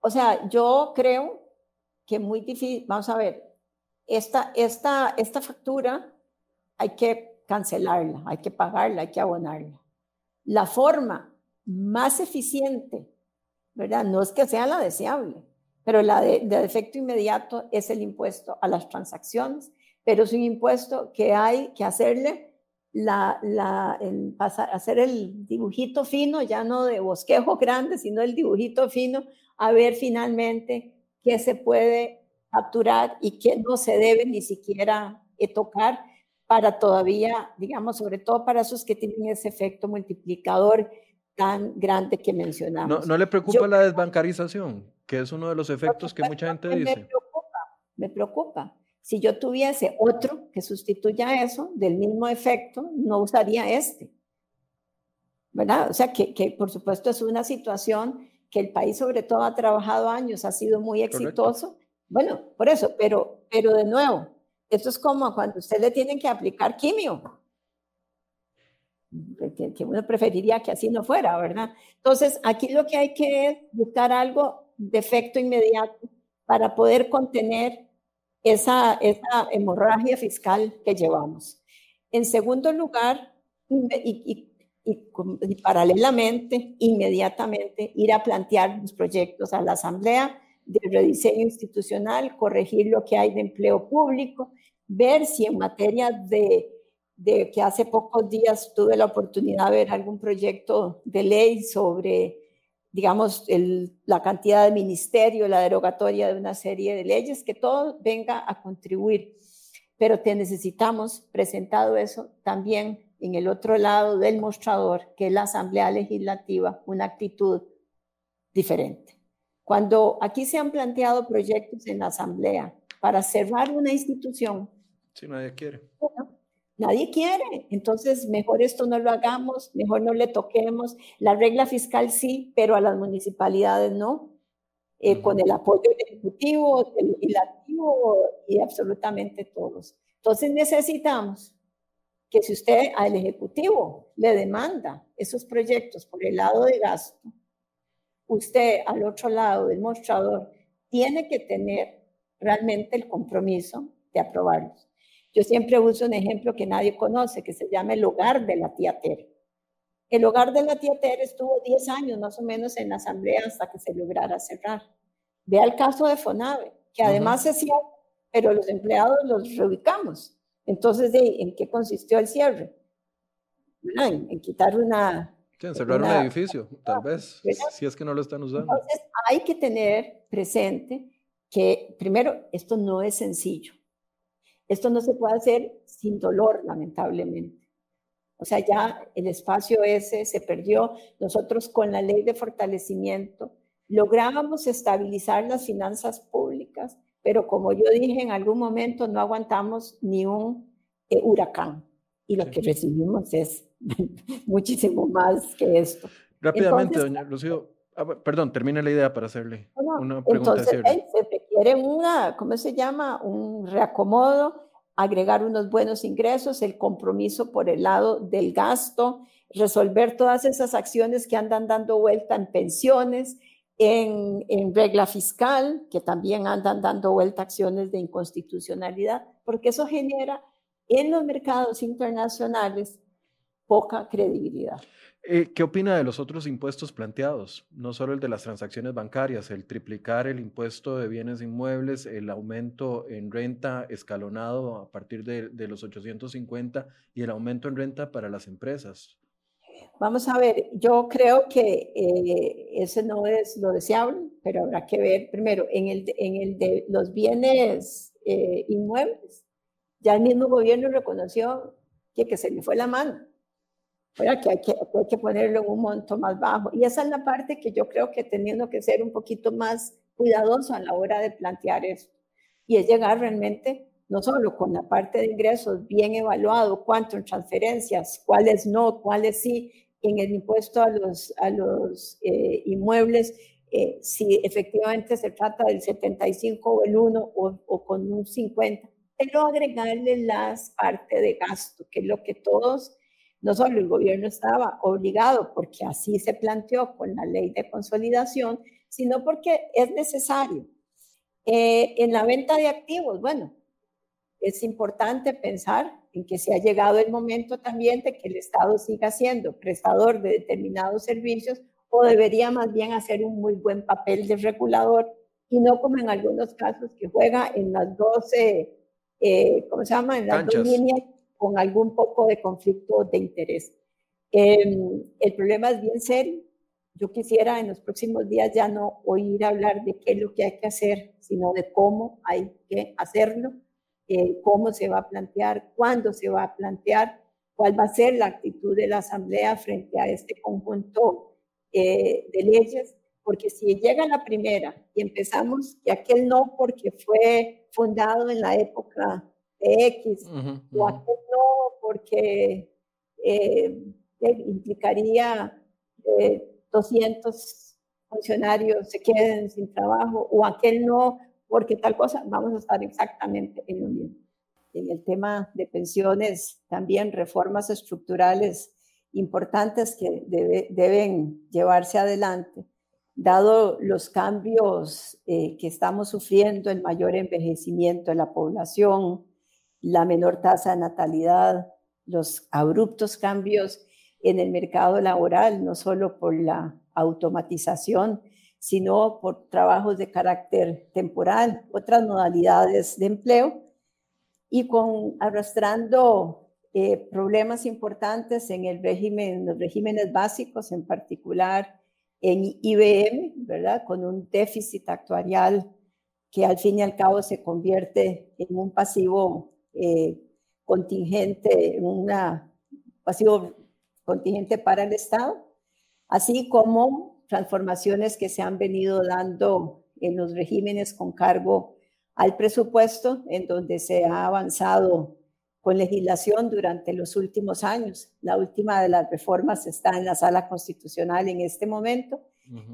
O sea, yo creo que muy difícil, vamos a ver, esta, esta, esta factura hay que cancelarla, hay que pagarla, hay que abonarla. La forma más eficiente, ¿verdad? No es que sea la deseable, pero la de, de efecto inmediato es el impuesto a las transacciones, pero es un impuesto que hay que hacerle la, la, el pasar, hacer el dibujito fino, ya no de bosquejo grande, sino el dibujito fino, a ver finalmente qué se puede capturar y qué no se debe ni siquiera eh, tocar para todavía, digamos, sobre todo para esos que tienen ese efecto multiplicador tan grande que mencionamos.
¿No, no le preocupa la desbancarización, que es uno de los efectos que mucha gente dice?
Me preocupa, me preocupa. Si yo tuviese otro que sustituya eso, del mismo efecto, no usaría este. ¿Verdad? O sea, que, que por supuesto es una situación que el país sobre todo ha trabajado años, ha sido muy exitoso. Bueno, por eso, pero, pero de nuevo, esto es como cuando usted le tienen que aplicar quimio, que, uno preferiría que así no fuera, ¿verdad? Entonces, aquí lo que hay que es buscar algo de efecto inmediato para poder contener esa, esa hemorragia fiscal que llevamos. En segundo lugar, y, y, paralelamente, inmediatamente, ir a plantear los proyectos a la Asamblea de rediseño institucional, corregir lo que hay de empleo público, ver si en materia de, de que hace pocos días tuve la oportunidad de ver algún proyecto de ley sobre, digamos, el, la cantidad de ministerio, la derogatoria de una serie de leyes, que todo venga a contribuir. Pero te necesitamos, presentado eso, también en el otro lado del mostrador, que es la Asamblea Legislativa, una actitud diferente. Cuando aquí se han planteado proyectos en la Asamblea para cerrar una institución.
Si nadie quiere.
Nadie quiere. Entonces, mejor esto no lo hagamos, mejor no le toquemos. La regla fiscal sí, pero a las municipalidades no. Eh, con el apoyo del Ejecutivo, del Legislativo y absolutamente todos. Entonces necesitamos que si usted al Ejecutivo le demanda esos proyectos por el lado de gasto, usted al otro lado del mostrador tiene que tener realmente el compromiso de aprobarlos. Yo siempre uso un ejemplo que nadie conoce, que se llama el hogar de la tía Tere. El hogar de la tía Tere estuvo 10 años más o menos en la asamblea hasta que se lograra cerrar. Vea el caso de Fonave, que además se cierra, pero los empleados los reubicamos. Entonces, ¿en qué consistió el cierre? En, quitar una...
en cerrar un edificio, tal vez, si es que no lo están usando.
Entonces, hay que tener presente que, primero, esto no es sencillo. Esto no se puede hacer sin dolor, lamentablemente. O sea, ya el espacio ese se perdió. Nosotros con la ley de fortalecimiento lográbamos estabilizar las finanzas públicas pero como yo dije en algún momento, no aguantamos ni un eh, huracán y lo que recibimos es muchísimo más que esto.
Rápidamente, doña Rocío, ah, perdón, termine la idea para hacerle una pregunta.
Entonces, se requiere una, ¿cómo se llama? Un reacomodo, agregar unos buenos ingresos, el compromiso por el lado del gasto, resolver todas esas acciones que andan dando vuelta en pensiones, en, regla fiscal, que también andan dando vuelta acciones de inconstitucionalidad, porque eso genera en los mercados internacionales poca credibilidad.
Eh, ¿Qué opina de los otros impuestos planteados? No solo el de las transacciones bancarias, el triplicar el impuesto de bienes inmuebles, el aumento en renta escalonado a partir de, de los 850 y el aumento en renta para las empresas.
Vamos a ver, yo creo que eh, ese no es lo deseable, pero habrá que ver primero en el, en el de los bienes eh, inmuebles. Ya el mismo gobierno reconoció que, que se le fue la mano, que hay, que hay que ponerlo en un monto más bajo. Y esa es la parte que yo creo que teniendo que ser un poquito más cuidadoso a la hora de plantear esto. Y es llegar realmente no solo con la parte de ingresos bien evaluado, cuánto en transferencias, cuáles no, cuáles sí, en el impuesto a los, a los eh, inmuebles, eh, si efectivamente se trata del 75 o el 1 o, o, con un 50, pero agregarle las partes de gasto, que es lo que todos no solo el gobierno estaba obligado, porque así se planteó con la ley de consolidación, sino porque es necesario. Eh, en la venta de activos, bueno, es importante pensar en que se ha llegado el momento también de que el Estado siga siendo prestador de determinados servicios o debería más bien hacer un muy buen papel de regulador y no como en algunos casos que juega en las 12, eh, ¿cómo se llama? En las dos líneas con algún poco de conflicto de interés. Em, el problema es bien serio. Yo quisiera en los próximos días ya no oír hablar de qué es lo que hay que hacer, sino de cómo hay que hacerlo, eh, cómo se va a plantear, cuándo se va a plantear, cuál va a ser la actitud de la Asamblea frente a este conjunto eh, de leyes, porque si llega la primera y empezamos que aquel no porque fue fundado en la época X, o aquel no porque eh, implicaría 200 funcionarios se queden sin trabajo, o aquel no porque tal cosa, vamos a estar exactamente en lo mismo. En el tema de pensiones, también reformas estructurales importantes que deben llevarse adelante, dado los cambios eh, que estamos sufriendo, el mayor envejecimiento de la población, la menor tasa de natalidad, los abruptos cambios en el mercado laboral, no solo por la automatización, sino por trabajos de carácter temporal, otras modalidades de empleo, y con arrastrando eh, problemas importantes en el régimen, los regímenes básicos, en particular en IBM, ¿verdad? Con un déficit actuarial que al fin y al cabo se convierte en un pasivo eh, contingente, un pasivo contingente para el Estado, así como transformaciones que se han venido dando en los regímenes con cargo al presupuesto, en donde se ha avanzado con legislación durante los últimos años. La última de las reformas está en la sala constitucional en este momento,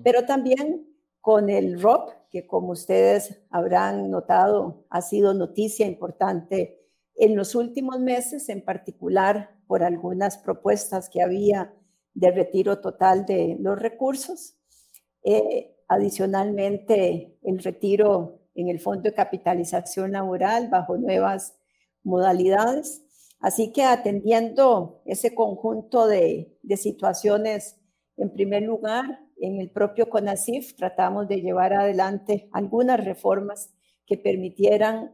pero también con el ROP, que como ustedes habrán notado, ha sido noticia importante en los últimos meses, en particular por algunas propuestas que había de retiro total de los recursos. Eh, adicionalmente, el retiro en el Fondo de Capitalización Laboral bajo nuevas modalidades. Así que atendiendo ese conjunto de, situaciones, en primer lugar, en el propio CONACIF tratamos de llevar adelante algunas reformas que permitieran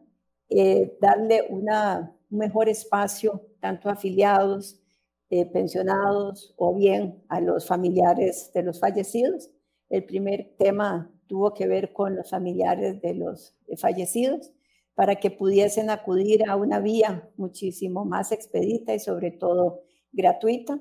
eh, darle una, un mejor espacio tanto a afiliados, eh, pensionados o bien a los familiares de los fallecidos. El primer tema tuvo que ver con los familiares de los fallecidos para que pudiesen acudir a una vía muchísimo más expedita y sobre todo gratuita.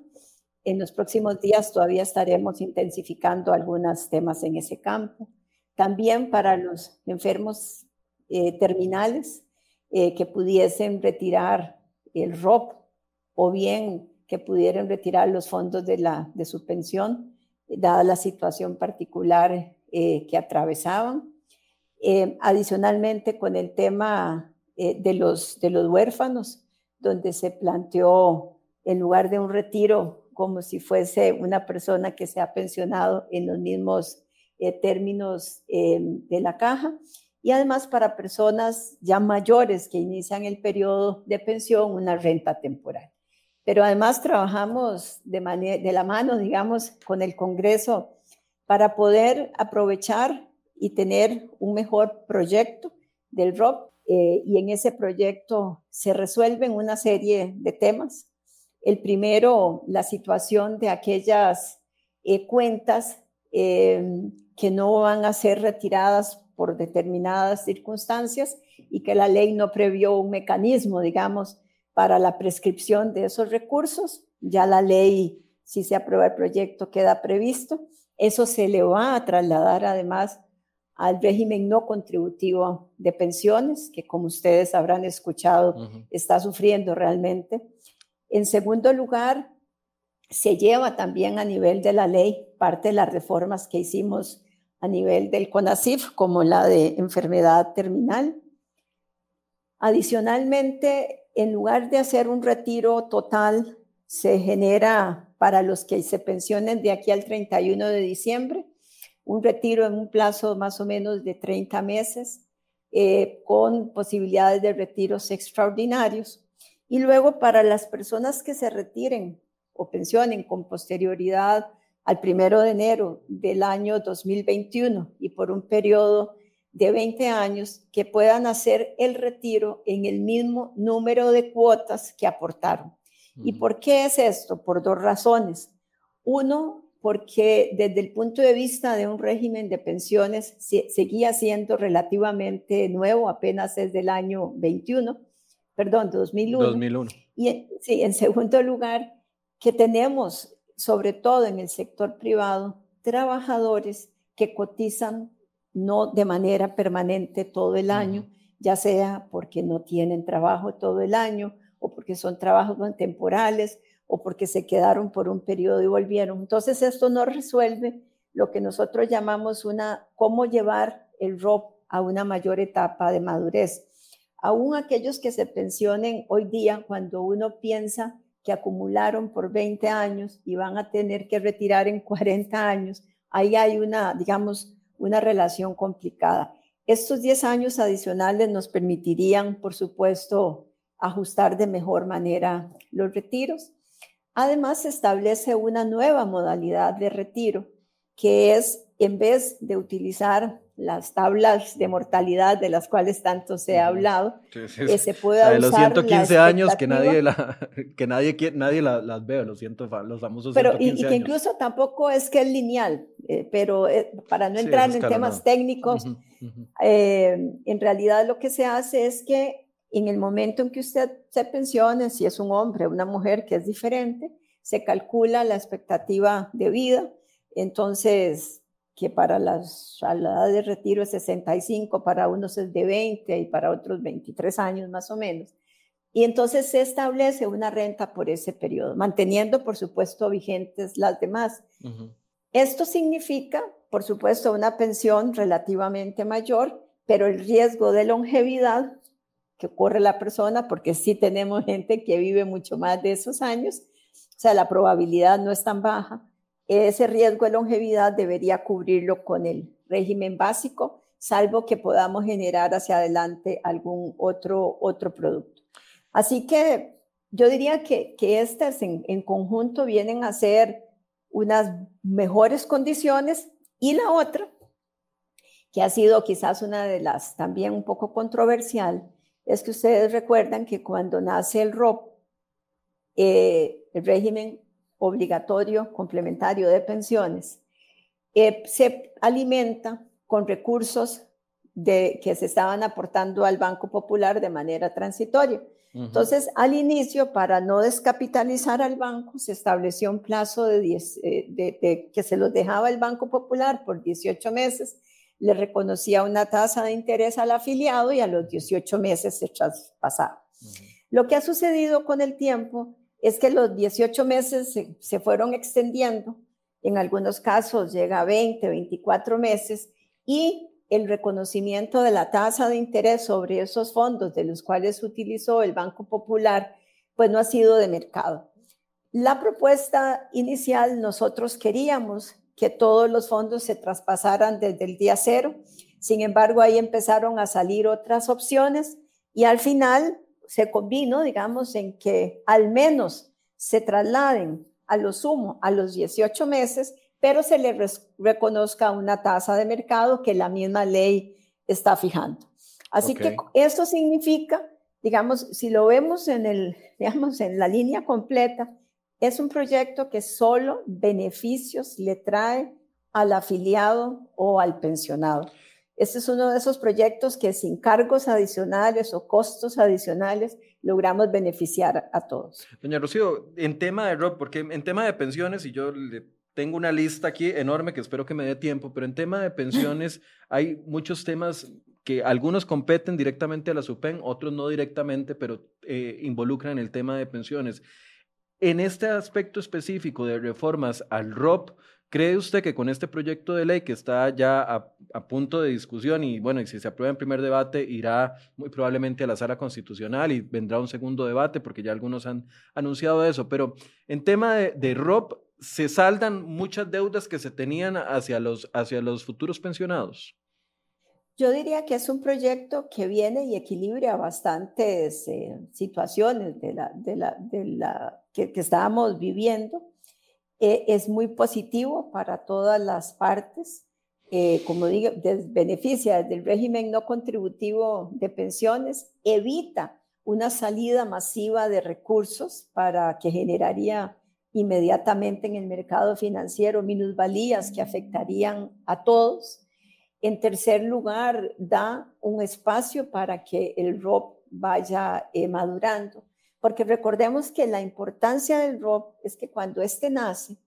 En los próximos días todavía estaremos intensificando algunos temas en ese campo. También para los enfermos eh, terminales eh, que pudiesen retirar el ROP o bien que pudieran retirar los fondos de, la, de su pensión, dada la situación particular eh, que atravesaban. Eh, adicionalmente, con el tema eh, de, los, de los huérfanos, donde se planteó en lugar de un retiro como si fuese una persona que se ha pensionado en los mismos términos de la caja. Y además para personas ya mayores que inician el periodo de pensión, una renta temporal. Pero además trabajamos de, de la mano, digamos, con el Congreso para poder aprovechar y tener un mejor proyecto del ROP. Eh, y en ese proyecto se resuelven una serie de temas. El primero, la situación de aquellas eh, cuentas eh, que no van a ser retiradas por determinadas circunstancias y que la ley no previó un mecanismo, digamos, para la prescripción de esos recursos. Ya la ley, si se aprueba el proyecto, queda previsto. Eso se le va a trasladar además al régimen no contributivo de pensiones, que como ustedes habrán escuchado, está sufriendo realmente. En segundo lugar, se lleva también a nivel de la ley parte de las reformas que hicimos a nivel del CONACIF, como la de enfermedad terminal. Adicionalmente, en lugar de hacer un retiro total se genera para los que se pensionen de aquí al 31 de diciembre, un retiro en un plazo más o menos de 30 meses, eh, con posibilidades de retiros extraordinarios. Y luego para las personas que se retiren o pensionen con posterioridad al primero de enero del año 2021 y por un periodo de 20 años que puedan hacer el retiro en el mismo número de cuotas que aportaron. ¿Y por qué es esto? Por dos razones. Uno, porque desde el punto de vista de un régimen de pensiones seguía siendo relativamente nuevo, apenas es del año 21, perdón, 2001.
2001.
Y sí, en segundo lugar, que tenemos, sobre todo en el sector privado, trabajadores que cotizan no de manera permanente todo el año, ya sea porque no tienen trabajo todo el año o porque son trabajos temporales o porque se quedaron por un periodo y volvieron. Entonces esto no resuelve lo que nosotros llamamos una cómo llevar el ROP a una mayor etapa de madurez. Aún aquellos que se pensionen hoy día, cuando uno piensa que acumularon por 20 años y van a tener que retirar en 40 años, ahí hay una, digamos, una relación complicada. Estos 10 años adicionales nos permitirían, por supuesto, ajustar de mejor manera los retiros. Además, se establece una nueva modalidad de retiro, que es, en vez de utilizar las tablas de mortalidad de las cuales tanto se ha hablado,
que se pueda de los 115 años que nadie, que nadie, nadie las ve, los, ciento, los famosos
pero, y, y, que incluso tampoco es que es lineal, eh, pero eh, para no entrar en temas técnicos, eh, en realidad lo que se hace es que en el momento en que usted se pensione, si es un hombre o una mujer, que es diferente, se calcula la expectativa de vida, entonces que para las, la edad de retiro es 65, para unos es de 20 y para otros 23 años más o menos. Y entonces se establece una renta por ese periodo, manteniendo, por supuesto, vigentes las demás. Esto significa, por supuesto, una pensión relativamente mayor, pero el riesgo de longevidad que corre la persona, porque sí tenemos gente que vive mucho más de esos años, o sea, la probabilidad no es tan baja, ese riesgo de longevidad debería cubrirlo con el régimen básico, salvo que podamos generar hacia adelante algún otro, otro producto. Así que yo diría que, que estas en, en conjunto vienen a ser unas mejores condiciones y la otra, que ha sido quizás una de las también un poco controversial, es que ustedes recuerdan que cuando nace el ROP, eh, el régimen obligatorio complementario de pensiones, eh, se alimenta con recursos de, que se estaban aportando al Banco Popular de manera transitoria. Entonces, al inicio, para no descapitalizar al banco, se estableció un plazo de, 10, eh, de, que se los dejaba el Banco Popular por 18 meses, le reconocía una tasa de interés al afiliado y a los 18 meses se traspasaba. Lo que ha sucedido con el tiempo es que los 18 meses se, fueron extendiendo, en algunos casos llega a 20, 24 meses, y el reconocimiento de la tasa de interés sobre esos fondos de los cuales utilizó el Banco Popular, pues no ha sido de mercado. La propuesta inicial, nosotros queríamos que todos los fondos se traspasaran desde el día cero, sin embargo, ahí empezaron a salir otras opciones y al final se convino, digamos, en que al menos se trasladen a lo sumo a los 18 meses, pero se le reconozca una tasa de mercado que la misma ley está fijando. Así que eso significa, digamos, si lo vemos en, el, digamos, en la línea completa, es un proyecto que solo beneficios le trae al afiliado o al pensionado. Este es uno de esos proyectos que sin cargos adicionales o costos adicionales logramos beneficiar a todos.
Doña Rocío, en tema de ROP, porque en tema de pensiones, y yo le tengo una lista aquí enorme que espero que me dé tiempo, pero en tema de pensiones hay muchos temas que algunos competen directamente a la SUPEN, otros no directamente, pero eh, involucran el tema de pensiones. En este aspecto específico de reformas al ROP, ¿Cree usted que con este proyecto de ley que está ya a, punto de discusión y bueno, y si se aprueba en primer debate, irá muy probablemente a la sala constitucional y vendrá un segundo debate porque ya algunos han anunciado eso, pero en tema de, de ROP, ¿se saldan muchas deudas que se tenían hacia los, hacia los futuros pensionados?
Yo diría que es un proyecto que viene y equilibra bastantes eh, situaciones de la, de la, que estábamos viviendo eh, es muy positivo para todas las partes. Eh, como digo, beneficia del régimen no contributivo de pensiones, evita una salida masiva de recursos para que generaría inmediatamente en el mercado financiero minusvalías que afectarían a todos. En tercer lugar, da un espacio para que el ROP vaya eh, madurando. Porque recordemos que la importancia del ROP es que cuando éste nace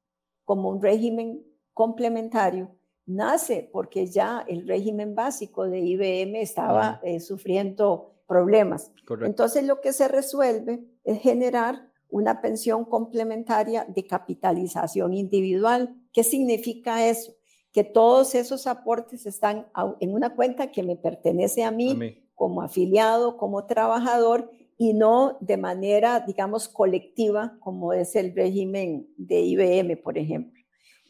como un régimen complementario, nace porque ya el régimen básico de IBM estaba eh, sufriendo problemas. Entonces lo que se resuelve es generar una pensión complementaria de capitalización individual. ¿Qué significa eso? Que todos esos aportes están en una cuenta que me pertenece a mí, a mí. como afiliado, como trabajador, y no de manera, digamos, colectiva, como es el régimen de IBM, por ejemplo.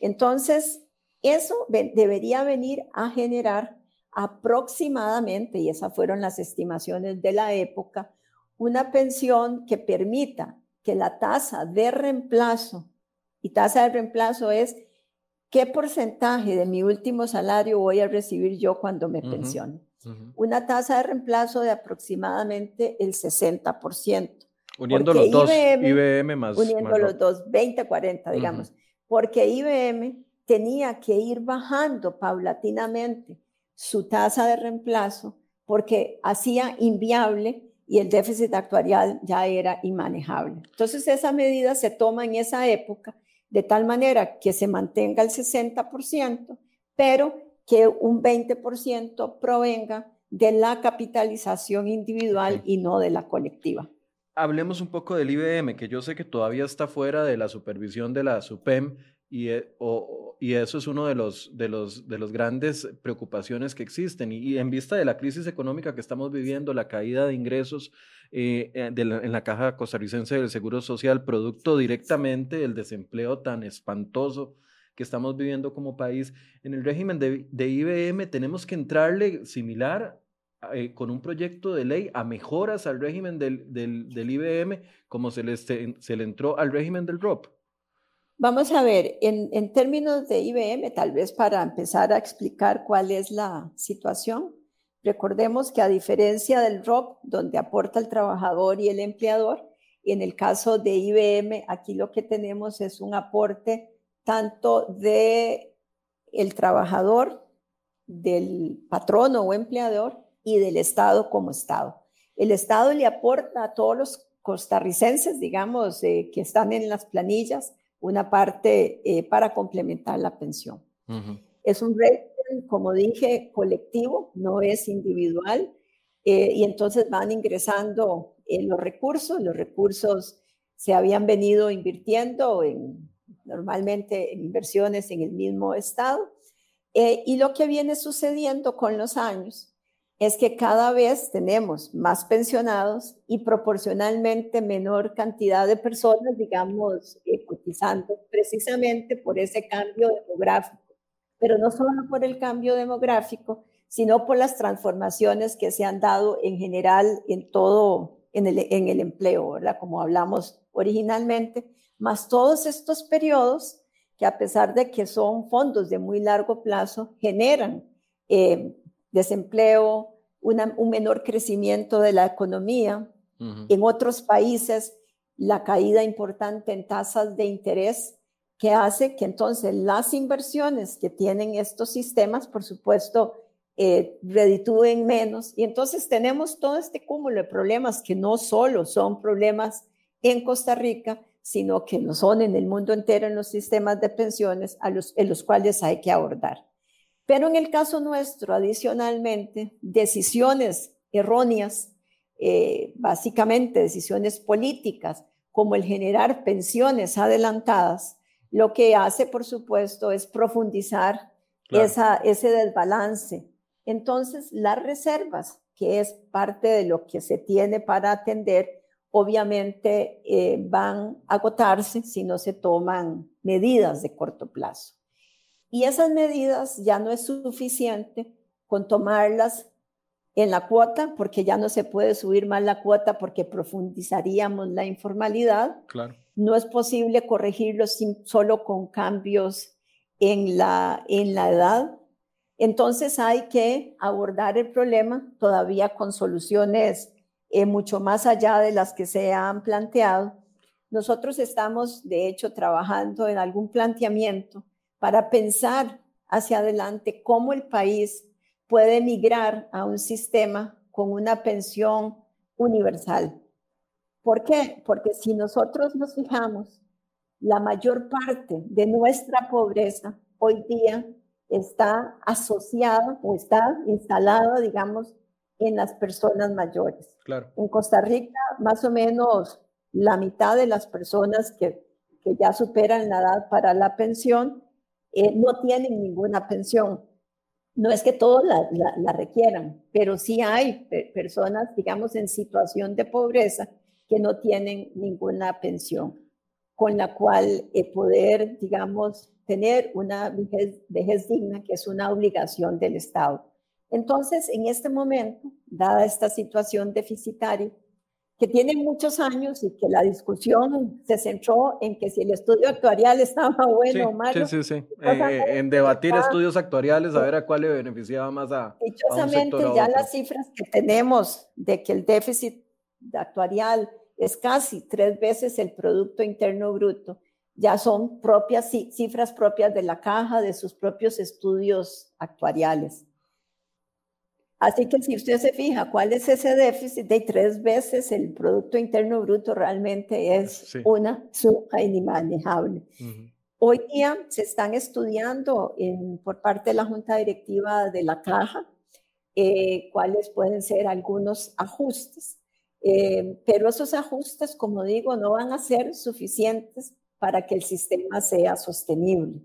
Entonces, eso debería venir a generar aproximadamente, y esas fueron las estimaciones de la época, una pensión que permita que la tasa de reemplazo, y tasa de reemplazo es qué porcentaje de mi último salario voy a recibir yo cuando me pensione una tasa de reemplazo de aproximadamente el 60%.
Uniendo los dos, IBM, más.
Uniendo los dos, 20, 40, digamos. Porque IBM tenía que ir bajando paulatinamente su tasa de reemplazo porque hacía inviable y el déficit actuarial ya era inmanejable. Entonces esa medida se toma en esa época de tal manera que se mantenga el 60%, pero que un 20% provenga de la capitalización individual y no de la colectiva.
Hablemos un poco del IBM, que yo sé que todavía está fuera de la supervisión de la SUPEM y, eh, y eso es uno de los, de, los, de los grandes preocupaciones que existen. Y, en vista de la crisis económica que estamos viviendo, la caída de ingresos eh, eh, en la caja costarricense del Seguro Social, producto directamente del desempleo tan espantoso que estamos viviendo como país, en el régimen de, IBM tenemos que entrarle similar eh, con un proyecto de ley a mejoras al régimen del, del, IBM como se le, se le entró al régimen del ROP.
Vamos a ver, en, en, términos de IBM, tal vez para empezar a explicar cuál es la situación, recordemos que a diferencia del ROP, donde aporta el trabajador y el empleador, en el caso de IBM, aquí lo que tenemos es un aporte tanto de el trabajador, del patrono o empleador y del Estado como Estado. El Estado le aporta a todos los costarricenses, digamos, eh, que están en las planillas, una parte eh, para complementar la pensión. Es un régimen, como dije, colectivo, no es individual, eh, y entonces van ingresando los recursos, los recursos se habían venido invirtiendo en normalmente en inversiones en el mismo estado. Eh, y lo que viene sucediendo con los años es que cada vez tenemos más pensionados y proporcionalmente menor cantidad de personas, digamos, eh, cotizando precisamente por ese cambio demográfico. Pero no solo por el cambio demográfico, sino por las transformaciones que se han dado en general en todo, en el, empleo, ¿verdad? Como hablamos originalmente, más todos estos periodos que a pesar de que son fondos de muy largo plazo, generan eh, desempleo, un menor crecimiento de la economía. En otros países, la caída importante en tasas de interés que hace que entonces las inversiones que tienen estos sistemas, por supuesto, eh, reditúen menos. Y entonces tenemos todo este cúmulo de problemas que no solo son problemas en Costa Rica, sino que no son en el mundo entero en los sistemas de pensiones a los, en los cuales hay que abordar. Pero en el caso nuestro, adicionalmente, decisiones erróneas, eh, básicamente decisiones políticas, como el generar pensiones adelantadas, lo que hace, por supuesto, es profundizar esa, ese desbalance. Entonces, las reservas, que es parte de lo que se tiene para atender, obviamente eh, van a agotarse si no se toman medidas de corto plazo. Y esas medidas ya no es suficiente con tomarlas en la cuota, porque ya no se puede subir más la cuota porque profundizaríamos la informalidad.
Claro.
No es posible corregirlo solo con cambios en la, en la edad. Entonces hay que abordar el problema todavía con soluciones eh, mucho más allá de las que se han planteado. Nosotros estamos, de hecho, trabajando en algún planteamiento para pensar hacia adelante cómo el país puede migrar a un sistema con una pensión universal. ¿Por qué? Porque si nosotros nos fijamos, la mayor parte de nuestra pobreza hoy día está asociada o está instalada, digamos, en las personas mayores.
Claro.
En Costa Rica, más o menos la mitad de las personas que, que ya superan la edad para la pensión eh, no tienen ninguna pensión. No es que todos la, la, requieran, pero sí hay personas, digamos, en situación de pobreza que no tienen ninguna pensión, con la cual eh, poder, digamos, tener una vejez, vejez digna, que es una obligación del Estado. Entonces, en este momento, dada esta situación deficitaria, que tiene muchos años y que la discusión se centró en que si el estudio actuarial estaba bueno o malo.
Sí, sí, sí. Eh, en debatir estudios actuariales, a ver a cuál le beneficiaba más a.
Dichosamente, ya las cifras que tenemos de que el déficit actuarial es casi tres veces el Producto Interno Bruto, ya son propias cifras propias de la caja, de sus propios estudios actuariales. Así que si usted se fija cuál es ese déficit de tres veces el Producto Interno Bruto, realmente es una suma inimanejable. Hoy día se están estudiando por parte de la Junta Directiva de la Caja eh, cuáles pueden ser algunos ajustes, eh, pero esos ajustes, como digo, no van a ser suficientes para que el sistema sea sostenible.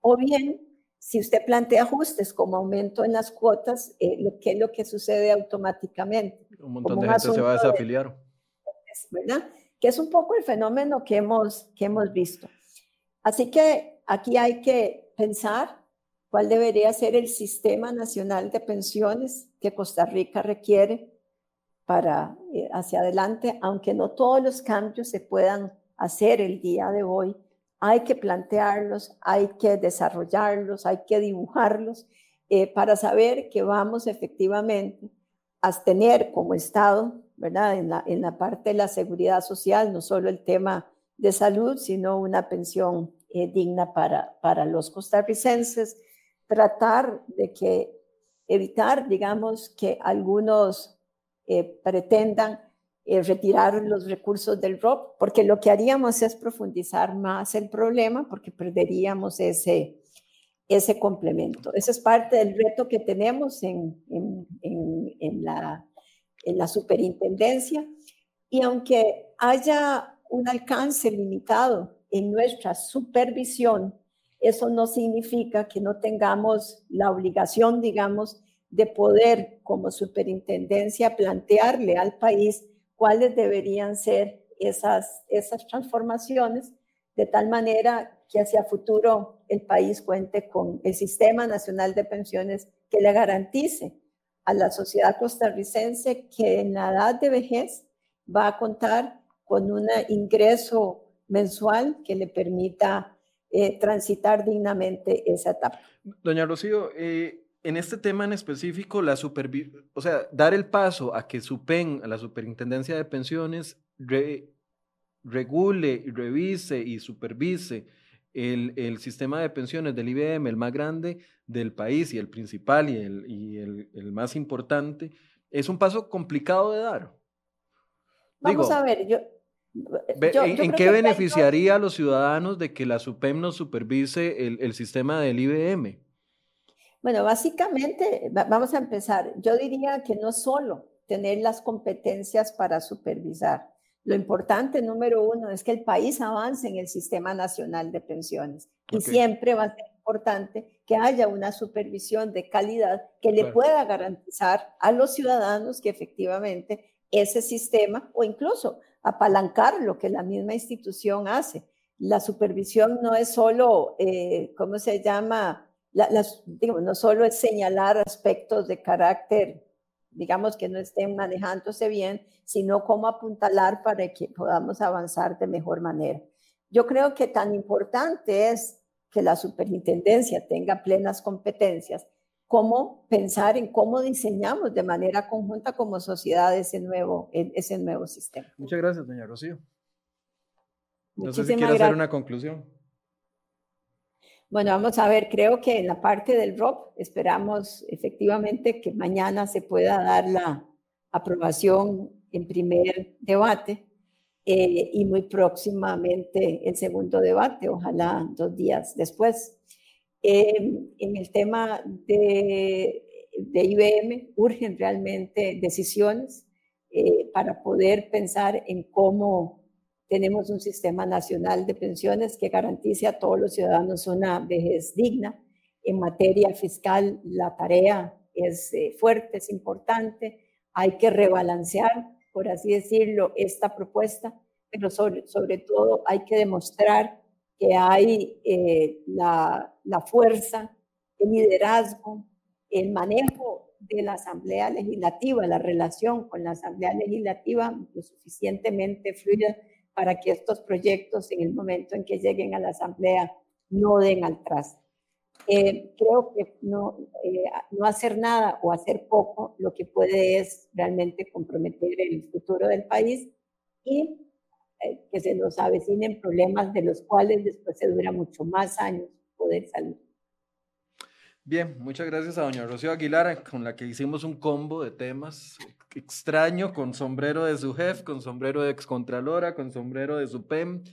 O bien si usted plantea ajustes como aumento en las cuotas, eh, lo, ¿qué es lo que sucede automáticamente?
Un montón de gente se va a desafiliar.
¿Verdad? Que es un poco el fenómeno que hemos, que hemos visto. Así que aquí hay que pensar cuál debería ser el sistema nacional de pensiones que Costa Rica requiere para eh, hacia adelante, aunque no todos los cambios se puedan hacer el día de hoy hay que plantearlos, hay que desarrollarlos, hay que dibujarlos eh, para saber que vamos efectivamente a tener como Estado, ¿verdad? En la, parte de la seguridad social, no solo el tema de salud, sino una pensión eh, digna para, para los costarricenses, tratar de que evitar, digamos, que algunos eh, pretendan eh, retirar los recursos del ROP, porque lo que haríamos es profundizar más el problema, porque perderíamos ese, ese complemento. Ese es parte del reto que tenemos en, en, en, la, en la superintendencia. Y aunque haya un alcance limitado en nuestra supervisión, eso no significa que no tengamos la obligación, digamos, de poder como superintendencia plantearle al país cuáles deberían ser esas, esas transformaciones, de tal manera que hacia futuro el país cuente con el Sistema Nacional de Pensiones que le garantice a la sociedad costarricense que en la edad de vejez va a contar con un ingreso mensual que le permita eh, transitar dignamente esa etapa.
Doña Rocío, eh, en este tema en específico, la o sea, dar el paso a que SUPEN, a la Superintendencia de Pensiones, regule, revise y supervise el, el, sistema de pensiones del IBM, el más grande del país y el principal y el, y el, el más importante, es un paso complicado de dar.
Vamos a ver, yo...
¿En, qué beneficiaría a los ciudadanos de que la SUPEM nos supervise el, el sistema del IBM?
Bueno, básicamente, vamos a empezar. Yo diría que no solo tener las competencias para supervisar, Lo importante, número uno, es que el país avance en el sistema nacional de pensiones. Y siempre va a ser importante que haya una supervisión de calidad que le pueda garantizar a los ciudadanos que efectivamente ese sistema o incluso apalancar lo que la misma institución hace. La supervisión no es solo, eh, ¿cómo se llama? No solo es señalar aspectos de carácter digamos, que no estén manejándose bien, sino cómo apuntalar para que podamos avanzar de mejor manera. Yo creo que tan importante es que la superintendencia tenga plenas competencias como pensar en cómo diseñamos de manera conjunta como sociedad ese nuevo, ese nuevo sistema.
Muchas gracias, doña Rocío. No sé si quiere hacer una conclusión.
Bueno, vamos a ver, creo que en la parte del ROP esperamos efectivamente que mañana se pueda dar la aprobación en primer debate eh, y muy próximamente el segundo debate, ojalá dos días después. Em, en el tema de, IBM urgen realmente decisiones eh, para poder pensar en cómo tenemos un sistema nacional de pensiones que garantice a todos los ciudadanos una vejez digna. En materia fiscal, la tarea es eh, fuerte, es importante. Hay que rebalancear, por así decirlo, esta propuesta, pero sobre, sobre todo hay que demostrar que hay eh, la, la fuerza, el liderazgo, el manejo de la Asamblea Legislativa, la relación con la Asamblea Legislativa lo suficientemente fluida para que estos proyectos en el momento en que lleguen a la Asamblea no den al traste. Eh, creo que no, eh, no hacer nada o hacer poco lo que puede es realmente comprometer el futuro del país y eh, que se nos avecinen problemas de los cuales después se dura mucho más años poder salir.
Bien, muchas gracias a doña Rocío Aguilar, con la que hicimos un combo de temas extraño, con sombrero de su jefe, con sombrero de excontralora, con sombrero de su PEM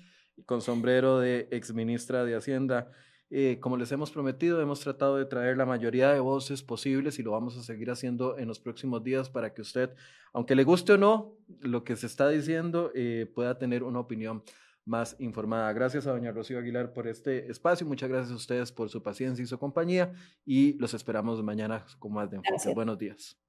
con sombrero de exministra de Hacienda. Eh, como les hemos prometido, hemos tratado de traer la mayoría de voces posibles y lo vamos a seguir haciendo en los próximos días para que usted, aunque le guste o no lo que se está diciendo, eh, pueda tener una opinión más informada. Gracias a doña Rocío Aguilar por este espacio. Muchas gracias a ustedes por su paciencia y su compañía y los esperamos mañana con más de enfoque. Buenos días.